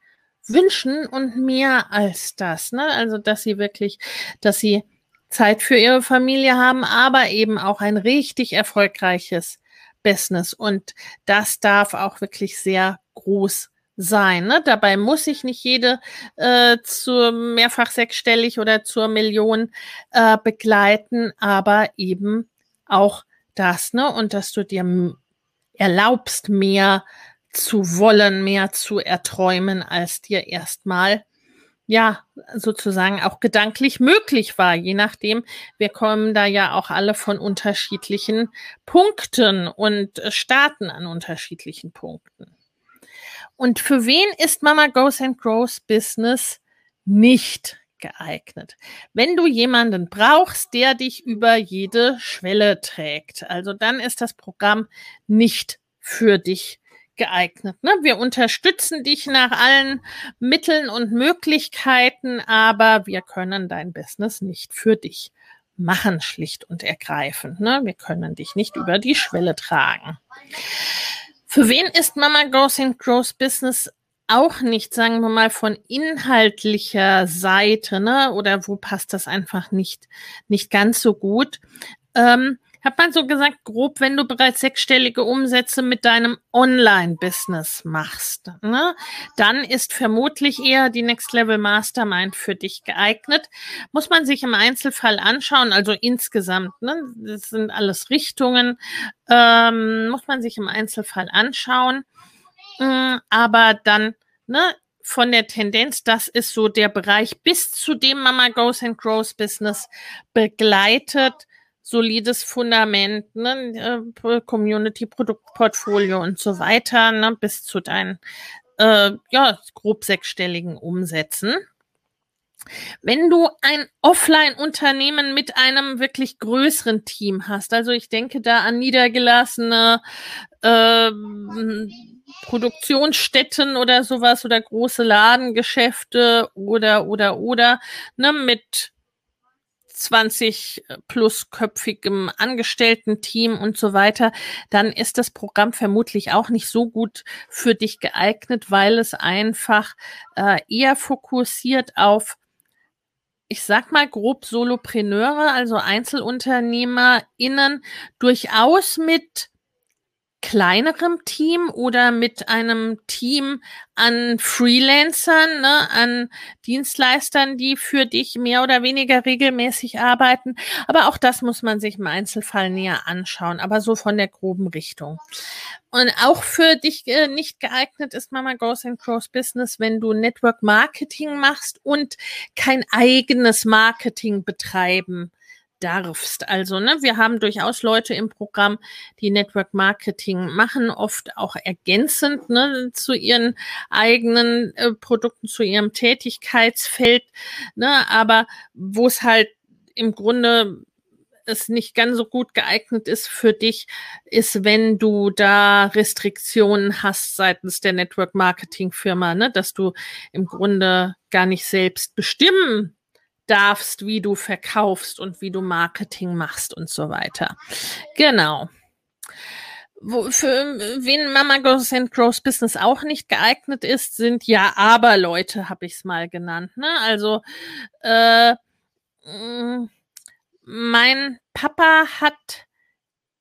wünschen und mehr als das. Ne? Also, dass sie wirklich, dass sie Zeit für ihre Familie haben, aber eben auch ein richtig erfolgreiches Business. Und das darf auch wirklich sehr groß sein. Ne? Dabei muss ich nicht jede äh, zur mehrfach sechsstellig oder zur Million äh, begleiten, aber eben auch das, ne? Und dass du dir erlaubst, mehr zu wollen, mehr zu erträumen, als dir erstmal ja, sozusagen auch gedanklich möglich war, je nachdem. Wir kommen da ja auch alle von unterschiedlichen Punkten und starten an unterschiedlichen Punkten. Und für wen ist Mama Goes and Grows Business nicht geeignet? Wenn du jemanden brauchst, der dich über jede Schwelle trägt, also dann ist das Programm nicht für dich geeignet. Ne? Wir unterstützen dich nach allen Mitteln und Möglichkeiten, aber wir können dein Business nicht für dich machen, schlicht und ergreifend. Ne? Wir können dich nicht über die Schwelle tragen. Für wen ist Mama Goes and Grows Business auch nicht, sagen wir mal, von inhaltlicher Seite, ne? Oder wo passt das einfach nicht, nicht ganz so gut? Ähm, hat man so gesagt, grob, wenn du bereits sechsstellige Umsätze mit deinem Online-Business machst, ne, dann ist vermutlich eher die Next Level Mastermind für dich geeignet. Muss man sich im Einzelfall anschauen, also insgesamt, ne, das sind alles Richtungen, ähm, muss man sich im Einzelfall anschauen. Ähm, aber dann, ne, von der Tendenz, das ist so der Bereich, bis zu dem Mama Goes and Grows Business begleitet solides Fundament, ne, äh, Community, Produktportfolio und so weiter, ne, bis zu deinen äh, ja, grob sechsstelligen Umsätzen. Wenn du ein Offline-Unternehmen mit einem wirklich größeren Team hast, also ich denke da an niedergelassene äh, Produktionsstätten oder sowas oder große Ladengeschäfte oder oder oder ne, mit 20 plus köpfigem Angestellten-Team und so weiter, dann ist das Programm vermutlich auch nicht so gut für dich geeignet, weil es einfach äh, eher fokussiert auf ich sag mal grob Solopreneure, also EinzelunternehmerInnen, durchaus mit kleinerem Team oder mit einem Team an Freelancern, ne, an Dienstleistern, die für dich mehr oder weniger regelmäßig arbeiten. Aber auch das muss man sich im Einzelfall näher anschauen, aber so von der groben Richtung. Und auch für dich äh, nicht geeignet ist Mama Goes and Crows Business, wenn du Network Marketing machst und kein eigenes Marketing betreiben darfst. Also, ne, wir haben durchaus Leute im Programm, die Network Marketing machen, oft auch ergänzend ne, zu ihren eigenen äh, Produkten, zu ihrem Tätigkeitsfeld, ne, aber wo es halt im Grunde es nicht ganz so gut geeignet ist für dich, ist, wenn du da Restriktionen hast seitens der Network Marketing Firma, ne, dass du im Grunde gar nicht selbst bestimmen darfst, wie du verkaufst und wie du Marketing machst und so weiter. Genau. Wo, für wen Mama Goes and Grows Business auch nicht geeignet ist, sind ja aber Leute, habe ich es mal genannt. Ne? Also äh, mein Papa hat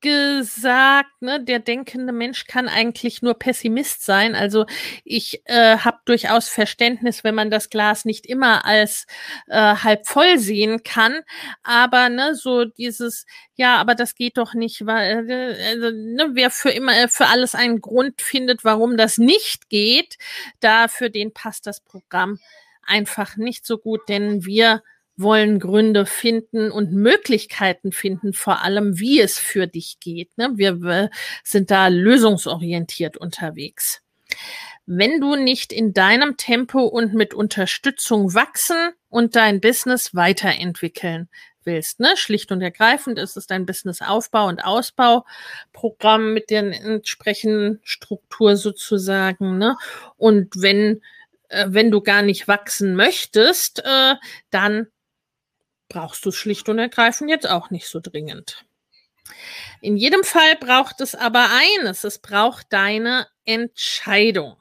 gesagt, ne, der denkende Mensch kann eigentlich nur Pessimist sein. Also ich äh, habe durchaus Verständnis, wenn man das Glas nicht immer als äh, halb voll sehen kann. Aber ne, so dieses, ja, aber das geht doch nicht, weil äh, also, ne, wer für immer äh, für alles einen Grund findet, warum das nicht geht, da für den passt das Programm einfach nicht so gut, denn wir wollen Gründe finden und Möglichkeiten finden, vor allem, wie es für dich geht. Ne? Wir sind da lösungsorientiert unterwegs. Wenn du nicht in deinem Tempo und mit Unterstützung wachsen und dein Business weiterentwickeln willst, ne? schlicht und ergreifend ist es dein Business-Aufbau- und Ausbauprogramm mit der entsprechenden Struktur sozusagen. Ne? Und wenn äh, wenn du gar nicht wachsen möchtest, äh, dann brauchst du es schlicht und ergreifend jetzt auch nicht so dringend. In jedem Fall braucht es aber eines, es braucht deine Entscheidung.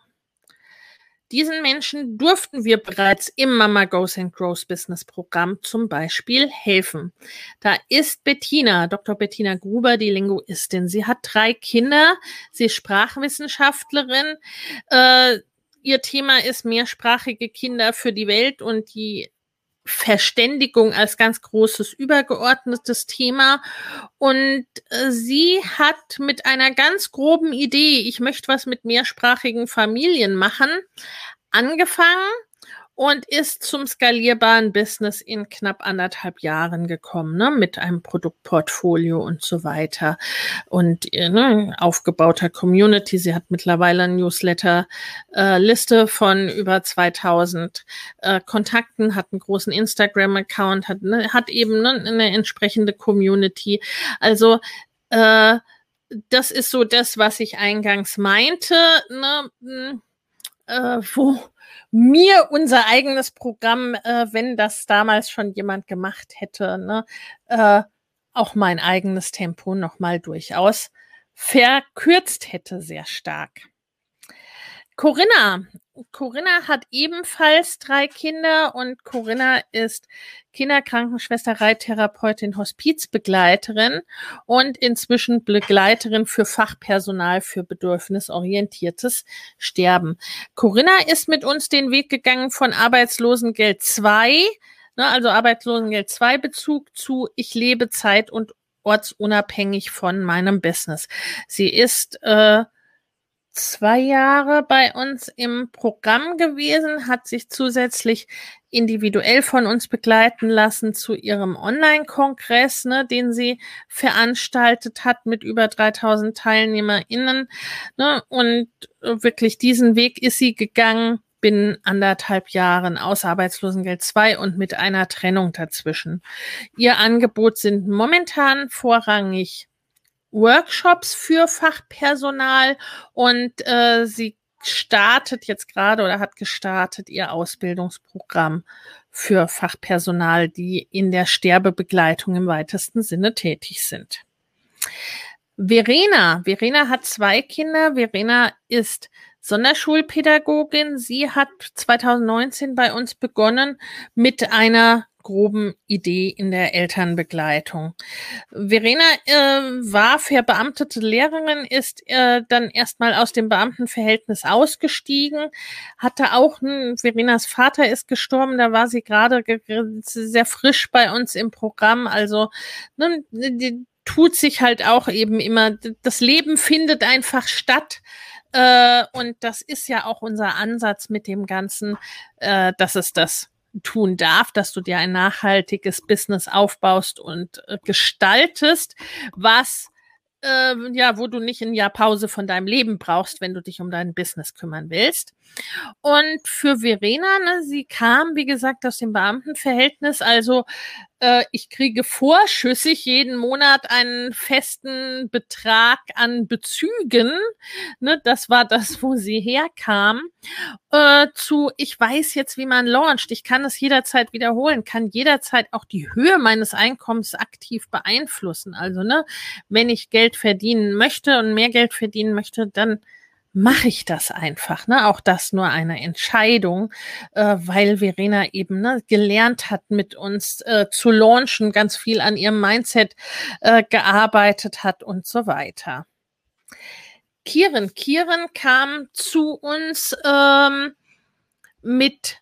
Diesen Menschen durften wir bereits im Mama Goes and Grows Business Programm zum Beispiel helfen. Da ist Bettina, Dr. Bettina Gruber, die Linguistin. Sie hat drei Kinder, sie ist Sprachwissenschaftlerin. Äh, ihr Thema ist mehrsprachige Kinder für die Welt und die Verständigung als ganz großes übergeordnetes Thema. Und äh, sie hat mit einer ganz groben Idee, ich möchte was mit mehrsprachigen Familien machen, angefangen und ist zum skalierbaren Business in knapp anderthalb Jahren gekommen, ne, mit einem Produktportfolio und so weiter und äh, ne, aufgebauter Community. Sie hat mittlerweile eine Newsletter-Liste äh, von über 2000 äh, Kontakten, hat einen großen Instagram-Account, hat, ne, hat eben ne, eine entsprechende Community. Also äh, das ist so das, was ich eingangs meinte, ne, hm, äh, wo mir unser eigenes Programm, äh, wenn das damals schon jemand gemacht hätte, ne, äh, auch mein eigenes Tempo nochmal durchaus verkürzt hätte sehr stark. Corinna Corinna hat ebenfalls drei Kinder und Corinna ist Kinderkrankenschwester, Reittherapeutin, Hospizbegleiterin und inzwischen Begleiterin für Fachpersonal für bedürfnisorientiertes Sterben. Corinna ist mit uns den Weg gegangen von Arbeitslosengeld 2, ne, also Arbeitslosengeld 2 Bezug zu Ich lebe zeit- und ortsunabhängig von meinem Business. Sie ist äh, zwei Jahre bei uns im Programm gewesen, hat sich zusätzlich individuell von uns begleiten lassen zu ihrem Online-Kongress, ne, den sie veranstaltet hat mit über 3000 TeilnehmerInnen. Ne, und wirklich diesen Weg ist sie gegangen binnen anderthalb Jahren aus Arbeitslosengeld 2 und mit einer Trennung dazwischen. Ihr Angebot sind momentan vorrangig Workshops für Fachpersonal und äh, sie startet jetzt gerade oder hat gestartet ihr Ausbildungsprogramm für Fachpersonal, die in der Sterbebegleitung im weitesten Sinne tätig sind. Verena, Verena hat zwei Kinder. Verena ist Sonderschulpädagogin. Sie hat 2019 bei uns begonnen mit einer groben Idee in der Elternbegleitung. Verena äh, war verbeamtete Lehrerin, ist äh, dann erstmal aus dem Beamtenverhältnis ausgestiegen, hatte auch, ein, Verenas Vater ist gestorben, da war sie gerade sehr frisch bei uns im Programm, also ne, die, tut sich halt auch eben immer, das Leben findet einfach statt. Äh, und das ist ja auch unser Ansatz mit dem Ganzen, äh, dass es das tun darf, dass du dir ein nachhaltiges Business aufbaust und äh, gestaltest, was äh, ja, wo du nicht ein Jahr Pause von deinem Leben brauchst, wenn du dich um dein Business kümmern willst. Und für Verena, ne, sie kam, wie gesagt, aus dem Beamtenverhältnis, also äh, ich kriege vorschüssig jeden Monat einen festen Betrag an Bezügen. Ne, das war das, wo sie herkam. Äh, zu, ich weiß jetzt, wie man launcht. Ich kann es jederzeit wiederholen, kann jederzeit auch die Höhe meines Einkommens aktiv beeinflussen. Also, ne, wenn ich Geld verdienen möchte und mehr Geld verdienen möchte, dann mache ich das einfach. Ne? Auch das nur eine Entscheidung, äh, weil Verena eben ne, gelernt hat, mit uns äh, zu launchen, ganz viel an ihrem Mindset äh, gearbeitet hat und so weiter. Kieren, Kieren kam zu uns ähm, mit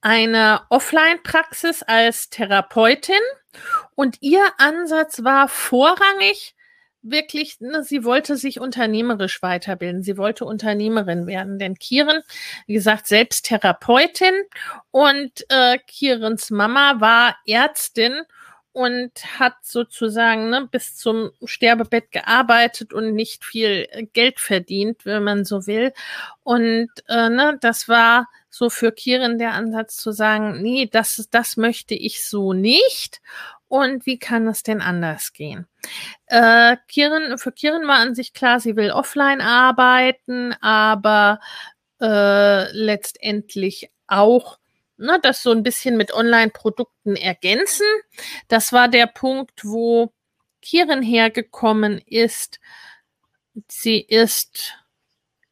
einer Offline-Praxis als Therapeutin und ihr Ansatz war vorrangig, wirklich, ne, sie wollte sich unternehmerisch weiterbilden. Sie wollte Unternehmerin werden. Denn Kieren, wie gesagt, selbst Therapeutin und äh, Kierens Mama war Ärztin und hat sozusagen ne, bis zum Sterbebett gearbeitet und nicht viel Geld verdient, wenn man so will. Und äh, ne, das war so für Kieren der Ansatz zu sagen, nee, das, das möchte ich so nicht und wie kann es denn anders gehen? Äh, Kirin, für Kirin war an sich klar, sie will offline arbeiten, aber äh, letztendlich auch ne, das so ein bisschen mit Online-Produkten ergänzen. Das war der Punkt, wo Kirin hergekommen ist. Sie ist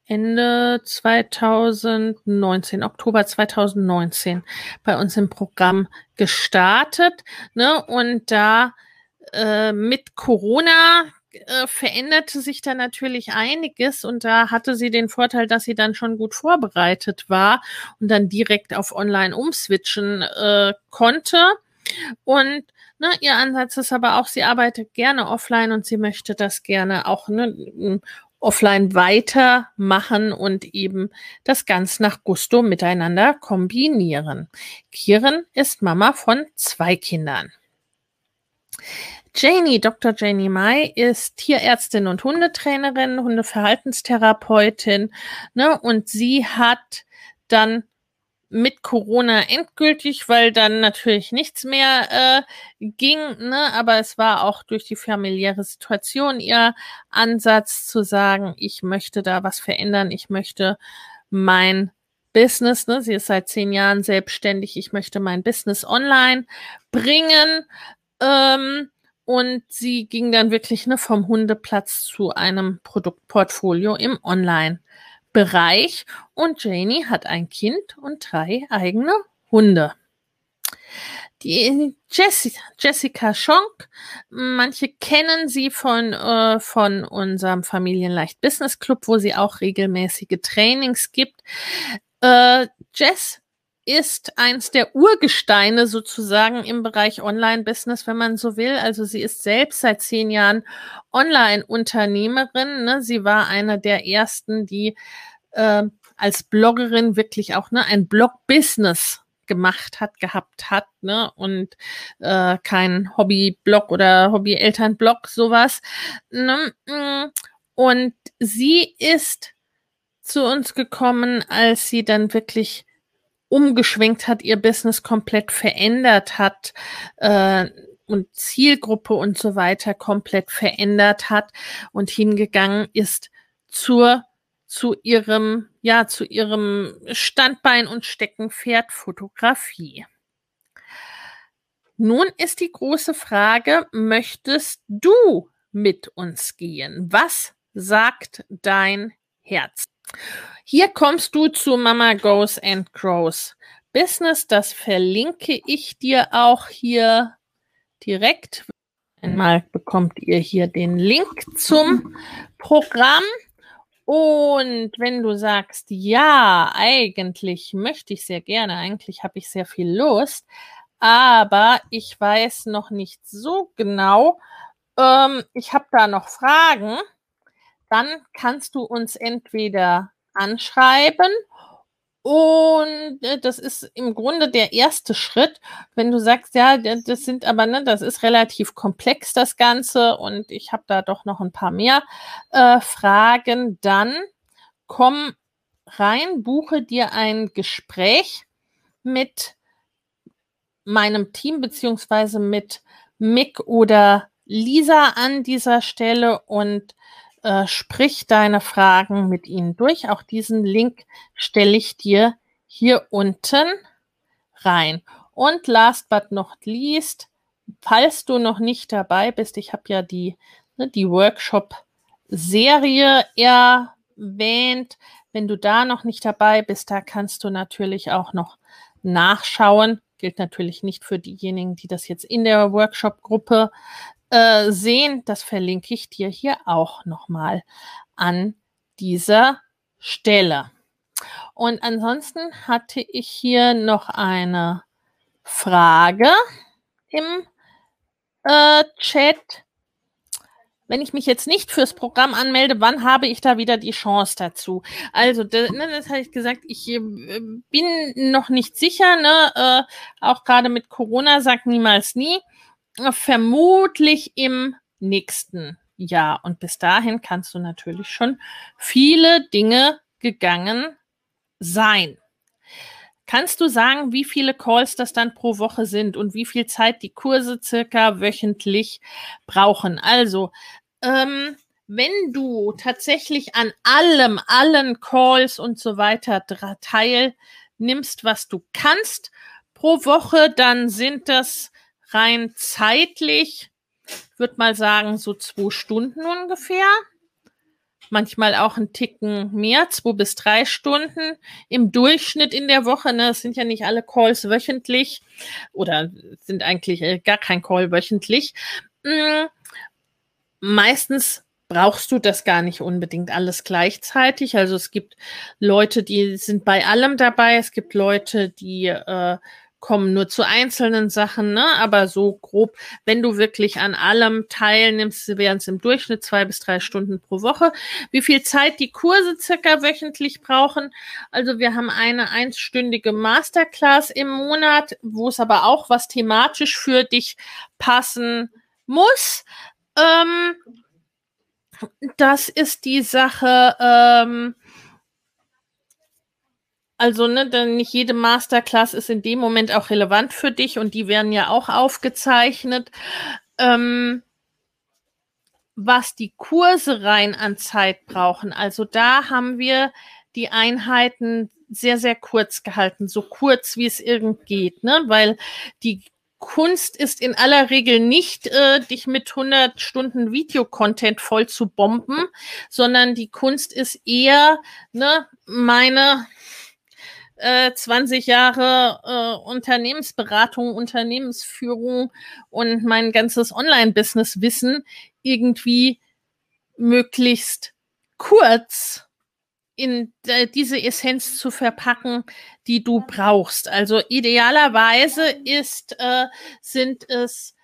Ende 2019, Oktober 2019 bei uns im Programm gestartet. Ne? Und da äh, mit Corona äh, veränderte sich da natürlich einiges und da hatte sie den Vorteil, dass sie dann schon gut vorbereitet war und dann direkt auf Online umswitchen äh, konnte. Und ne, ihr Ansatz ist aber auch, sie arbeitet gerne offline und sie möchte das gerne auch ne, offline weitermachen und eben das ganz nach Gusto miteinander kombinieren. Kieren ist Mama von zwei Kindern. Janie, Dr. Janie Mai ist Tierärztin und Hundetrainerin, Hundeverhaltenstherapeutin, ne, und sie hat dann mit Corona endgültig, weil dann natürlich nichts mehr äh, ging, ne? aber es war auch durch die familiäre Situation ihr Ansatz zu sagen, ich möchte da was verändern, ich möchte mein Business, ne? sie ist seit zehn Jahren selbstständig, ich möchte mein Business online bringen. Ähm, und sie ging dann wirklich ne, vom Hundeplatz zu einem Produktportfolio im Online. Bereich und Janie hat ein Kind und drei eigene Hunde. Die Jessica, Schonk, manche kennen sie von, äh, von unserem Familienleicht Business Club, wo sie auch regelmäßige Trainings gibt. Äh, Jess ist eins der Urgesteine sozusagen im Bereich Online-Business, wenn man so will. Also sie ist selbst seit zehn Jahren Online-Unternehmerin. Ne? Sie war eine der ersten, die äh, als Bloggerin wirklich auch ne, ein Blog-Business gemacht hat, gehabt hat, ne, und äh, kein Hobby-Blog oder Hobby-Eltern-Blog, sowas. Ne? Und sie ist zu uns gekommen, als sie dann wirklich umgeschwenkt hat, ihr Business komplett verändert hat äh, und Zielgruppe und so weiter komplett verändert hat und hingegangen ist zur zu ihrem ja zu ihrem Standbein und Steckenpferd Fotografie. Nun ist die große Frage, möchtest du mit uns gehen? Was sagt dein Herz? Hier kommst du zu Mama Goes and Grows Business. Das verlinke ich dir auch hier direkt. Einmal bekommt ihr hier den Link zum Programm. Und wenn du sagst, ja, eigentlich möchte ich sehr gerne, eigentlich habe ich sehr viel Lust, aber ich weiß noch nicht so genau, ähm, ich habe da noch Fragen, dann kannst du uns entweder anschreiben und äh, das ist im Grunde der erste Schritt, wenn du sagst, ja, das sind aber, ne, das ist relativ komplex, das Ganze, und ich habe da doch noch ein paar mehr äh, Fragen, dann komm rein, buche dir ein Gespräch mit meinem Team beziehungsweise mit Mick oder Lisa an dieser Stelle und äh, sprich deine Fragen mit ihnen durch. Auch diesen Link stelle ich dir hier unten rein. Und last but not least, falls du noch nicht dabei bist, ich habe ja die, ne, die Workshop-Serie erwähnt. Wenn du da noch nicht dabei bist, da kannst du natürlich auch noch nachschauen. Gilt natürlich nicht für diejenigen, die das jetzt in der Workshop-Gruppe äh, sehen. Das verlinke ich dir hier auch nochmal an dieser Stelle. Und ansonsten hatte ich hier noch eine Frage im äh, Chat. Wenn ich mich jetzt nicht fürs Programm anmelde, wann habe ich da wieder die Chance dazu? Also, das, ne, das habe ich gesagt, ich äh, bin noch nicht sicher, ne? Äh, auch gerade mit Corona sagt niemals nie. Vermutlich im nächsten Jahr. Und bis dahin kannst du natürlich schon viele Dinge gegangen sein. Kannst du sagen, wie viele Calls das dann pro Woche sind und wie viel Zeit die Kurse circa wöchentlich brauchen? Also, ähm, wenn du tatsächlich an allem, allen Calls und so weiter teilnimmst, was du kannst pro Woche, dann sind das rein zeitlich, würde mal sagen, so zwei Stunden ungefähr manchmal auch ein Ticken mehr, zwei bis drei Stunden im Durchschnitt in der Woche. Ne? Es sind ja nicht alle Calls wöchentlich oder sind eigentlich äh, gar kein Call wöchentlich. Hm, meistens brauchst du das gar nicht unbedingt alles gleichzeitig. Also es gibt Leute, die sind bei allem dabei. Es gibt Leute, die äh, kommen nur zu einzelnen Sachen, ne? aber so grob, wenn du wirklich an allem teilnimmst, wären es im Durchschnitt zwei bis drei Stunden pro Woche. Wie viel Zeit die Kurse circa wöchentlich brauchen? Also wir haben eine einstündige Masterclass im Monat, wo es aber auch was thematisch für dich passen muss. Ähm, das ist die Sache. Ähm, also, ne, denn nicht jede Masterclass ist in dem Moment auch relevant für dich und die werden ja auch aufgezeichnet. Ähm, was die Kurse rein an Zeit brauchen, also da haben wir die Einheiten sehr, sehr kurz gehalten, so kurz wie es irgend geht, ne? weil die Kunst ist in aller Regel nicht, äh, dich mit 100 Stunden Videocontent voll zu bomben, sondern die Kunst ist eher, ne, meine 20 äh, Jahre äh, Unternehmensberatung, Unternehmensführung und mein ganzes Online-Business-Wissen irgendwie möglichst kurz in diese Essenz zu verpacken, die du brauchst. Also idealerweise ist, äh, sind es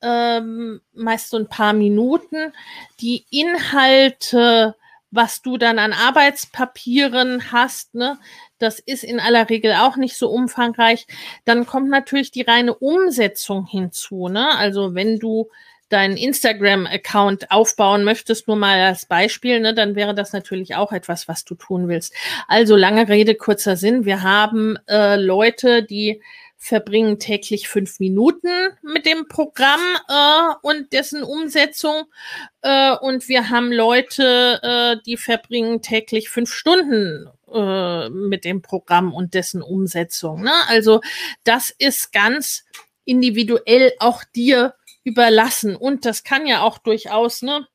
ähm, meist so ein paar Minuten. Die Inhalte, was du dann an Arbeitspapieren hast, ne, das ist in aller Regel auch nicht so umfangreich. Dann kommt natürlich die reine Umsetzung hinzu. Ne? Also wenn du deinen Instagram-Account aufbauen möchtest, nur mal als Beispiel, ne, dann wäre das natürlich auch etwas, was du tun willst. Also lange Rede, kurzer Sinn. Wir haben äh, Leute, die verbringen täglich fünf Minuten mit dem Programm äh, und dessen Umsetzung. Äh, und wir haben Leute, äh, die verbringen täglich fünf Stunden äh, mit dem Programm und dessen Umsetzung. Ne? Also das ist ganz individuell auch dir überlassen. Und das kann ja auch durchaus ne,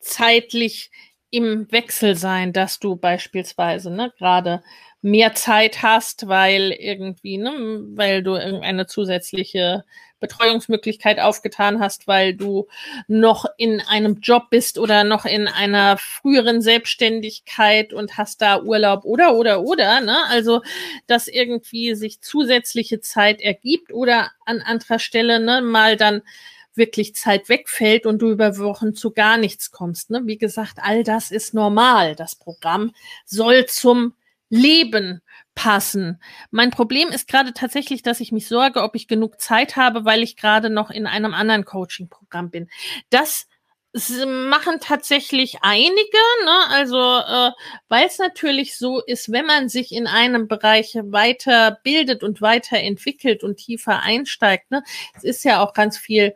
zeitlich im Wechsel sein, dass du beispielsweise ne, gerade mehr Zeit hast, weil irgendwie, ne, weil du irgendeine zusätzliche Betreuungsmöglichkeit aufgetan hast, weil du noch in einem Job bist oder noch in einer früheren Selbstständigkeit und hast da Urlaub oder oder oder, ne? Also, dass irgendwie sich zusätzliche Zeit ergibt oder an anderer Stelle, ne, mal dann wirklich Zeit wegfällt und du über Wochen zu gar nichts kommst. Ne? Wie gesagt, all das ist normal. Das Programm soll zum Leben passen. Mein Problem ist gerade tatsächlich, dass ich mich sorge, ob ich genug Zeit habe, weil ich gerade noch in einem anderen Coaching-Programm bin. Das machen tatsächlich einige, ne? also äh, weil es natürlich so ist, wenn man sich in einem Bereich weiter bildet und weiterentwickelt und tiefer einsteigt, ne? es ist ja auch ganz viel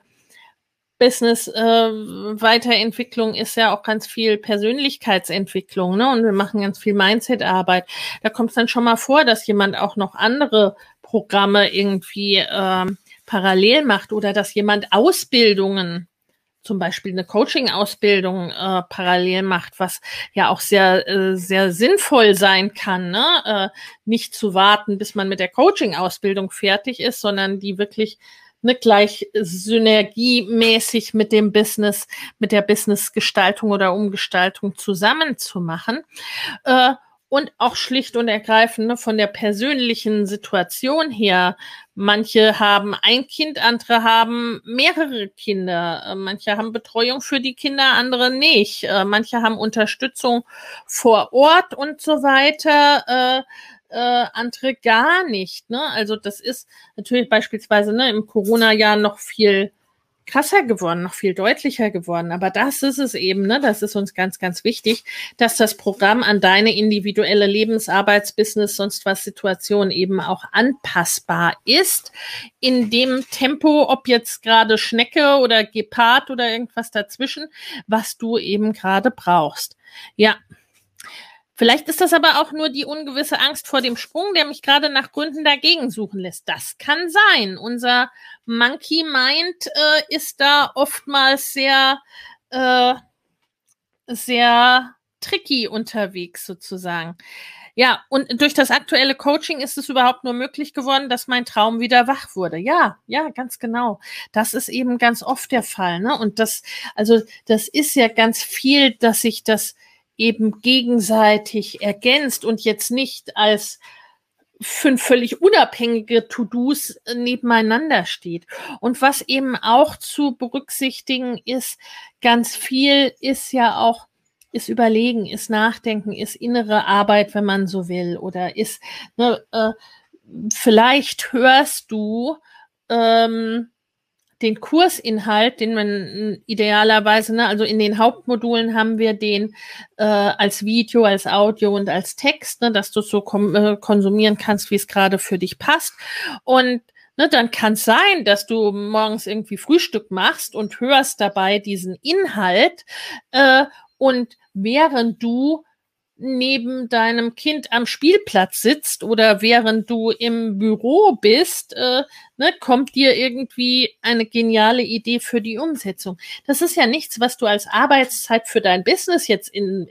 Business äh, Weiterentwicklung ist ja auch ganz viel Persönlichkeitsentwicklung, ne? Und wir machen ganz viel Mindset-Arbeit. Da kommt es dann schon mal vor, dass jemand auch noch andere Programme irgendwie ähm, parallel macht oder dass jemand Ausbildungen zum Beispiel eine Coaching-Ausbildung äh, parallel macht, was ja auch sehr, äh, sehr sinnvoll sein kann, ne? äh, nicht zu warten, bis man mit der Coaching-Ausbildung fertig ist, sondern die wirklich ne, gleich synergiemäßig mit dem Business, mit der Business-Gestaltung oder Umgestaltung zusammenzumachen. Äh, und auch schlicht und ergreifend ne, von der persönlichen Situation her. Manche haben ein Kind, andere haben mehrere Kinder. Äh, manche haben Betreuung für die Kinder, andere nicht. Äh, manche haben Unterstützung vor Ort und so weiter. Äh, andere gar nicht. Ne? Also das ist natürlich beispielsweise ne, im Corona-Jahr noch viel krasser geworden, noch viel deutlicher geworden. Aber das ist es eben, ne? Das ist uns ganz, ganz wichtig, dass das Programm an deine individuelle Lebensarbeits-, Business, sonst was Situation eben auch anpassbar ist. In dem Tempo, ob jetzt gerade Schnecke oder Gepard oder irgendwas dazwischen, was du eben gerade brauchst. Ja, Vielleicht ist das aber auch nur die ungewisse Angst vor dem Sprung, der mich gerade nach Gründen dagegen suchen lässt. Das kann sein. Unser Monkey Mind äh, ist da oftmals sehr, äh, sehr tricky unterwegs sozusagen. Ja, und durch das aktuelle Coaching ist es überhaupt nur möglich geworden, dass mein Traum wieder wach wurde. Ja, ja, ganz genau. Das ist eben ganz oft der Fall. Ne? Und das, also das ist ja ganz viel, dass sich das eben gegenseitig ergänzt und jetzt nicht als fünf völlig unabhängige To-Dos nebeneinander steht. Und was eben auch zu berücksichtigen ist, ganz viel ist ja auch, ist Überlegen, ist Nachdenken, ist innere Arbeit, wenn man so will, oder ist, ne, äh, vielleicht hörst du ähm, den Kursinhalt, den man idealerweise, ne, also in den Hauptmodulen haben wir den äh, als Video, als Audio und als Text, ne, dass du so äh, konsumieren kannst, wie es gerade für dich passt. Und ne, dann kann es sein, dass du morgens irgendwie Frühstück machst und hörst dabei diesen Inhalt äh, und während du neben deinem Kind am Spielplatz sitzt oder während du im Büro bist, äh, ne, kommt dir irgendwie eine geniale Idee für die Umsetzung. Das ist ja nichts, was du als Arbeitszeit für dein Business jetzt in,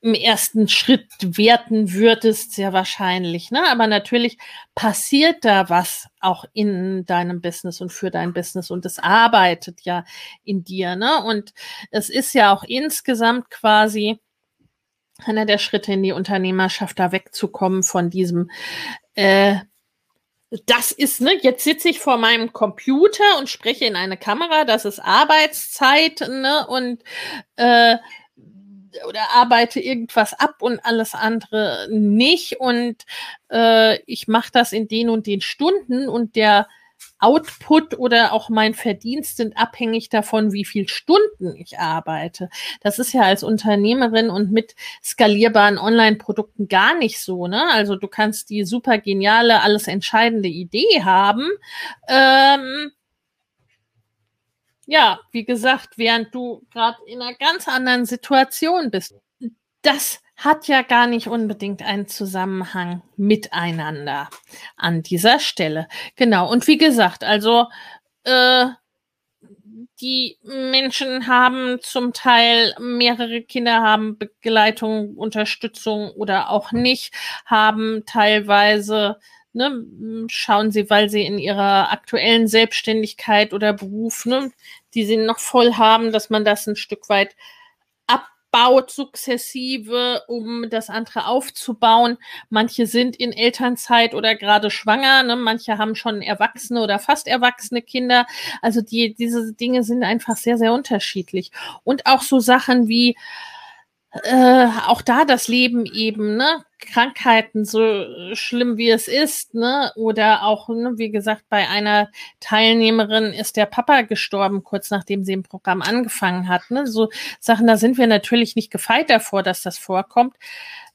im ersten Schritt werten würdest, sehr wahrscheinlich. Ne? Aber natürlich passiert da was auch in deinem Business und für dein Business und es arbeitet ja in dir. Ne? Und es ist ja auch insgesamt quasi einer der Schritte in die Unternehmerschaft, da wegzukommen von diesem, äh, das ist, ne, jetzt sitze ich vor meinem Computer und spreche in eine Kamera, das ist Arbeitszeit, ne, und äh, oder arbeite irgendwas ab und alles andere nicht. Und äh, ich mache das in den und den Stunden und der Output oder auch mein Verdienst sind abhängig davon, wie viel Stunden ich arbeite. Das ist ja als Unternehmerin und mit skalierbaren Online-Produkten gar nicht so. Ne? Also du kannst die super geniale, alles entscheidende Idee haben. Ähm, ja, wie gesagt, während du gerade in einer ganz anderen Situation bist. Das hat ja gar nicht unbedingt einen Zusammenhang miteinander an dieser Stelle. Genau. Und wie gesagt, also äh, die Menschen haben zum Teil mehrere Kinder, haben Begleitung, Unterstützung oder auch nicht, haben teilweise Ne, schauen Sie, weil Sie in Ihrer aktuellen Selbstständigkeit oder Beruf, ne, die Sie noch voll haben, dass man das ein Stück weit baut sukzessive, um das andere aufzubauen. Manche sind in Elternzeit oder gerade schwanger, ne? manche haben schon erwachsene oder fast erwachsene Kinder. Also die, diese Dinge sind einfach sehr, sehr unterschiedlich. Und auch so Sachen wie, äh, auch da das Leben eben, ne? Krankheiten, so schlimm wie es ist, ne? Oder auch, ne, wie gesagt, bei einer Teilnehmerin ist der Papa gestorben, kurz nachdem sie im Programm angefangen hat. Ne? So Sachen, da sind wir natürlich nicht gefeit davor, dass das vorkommt.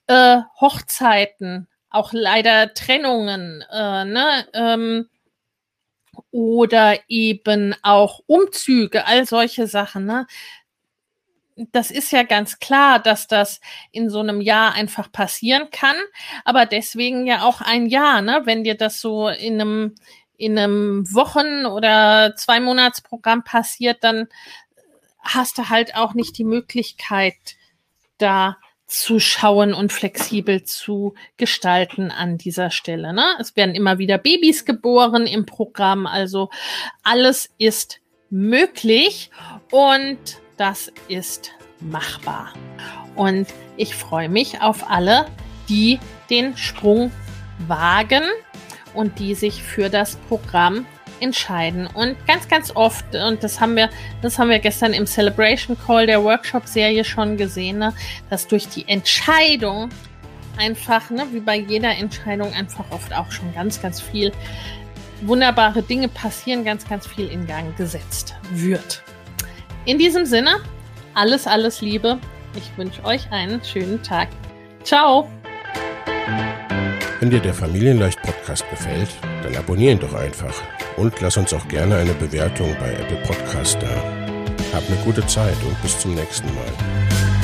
Äh, Hochzeiten, auch leider Trennungen, äh, ne? Ähm, oder eben auch Umzüge, all solche Sachen. Ne? Das ist ja ganz klar, dass das in so einem Jahr einfach passieren kann, aber deswegen ja auch ein Jahr, ne? Wenn dir das so in einem in einem Wochen- oder zwei Monatsprogramm passiert, dann hast du halt auch nicht die Möglichkeit, da zu schauen und flexibel zu gestalten an dieser Stelle. Ne? Es werden immer wieder Babys geboren im Programm, also alles ist möglich und das ist machbar. Und ich freue mich auf alle, die den Sprung wagen und die sich für das Programm entscheiden. Und ganz, ganz oft, und das haben wir, das haben wir gestern im Celebration Call der Workshop-Serie schon gesehen, ne, dass durch die Entscheidung einfach, ne, wie bei jeder Entscheidung, einfach oft auch schon ganz, ganz viel wunderbare Dinge passieren, ganz, ganz viel in Gang gesetzt wird. In diesem Sinne, alles, alles Liebe. Ich wünsche euch einen schönen Tag. Ciao! Wenn dir der Familienleicht Podcast gefällt, dann abonnier ihn doch einfach und lass uns auch gerne eine Bewertung bei Apple Podcast da. Hab eine gute Zeit und bis zum nächsten Mal.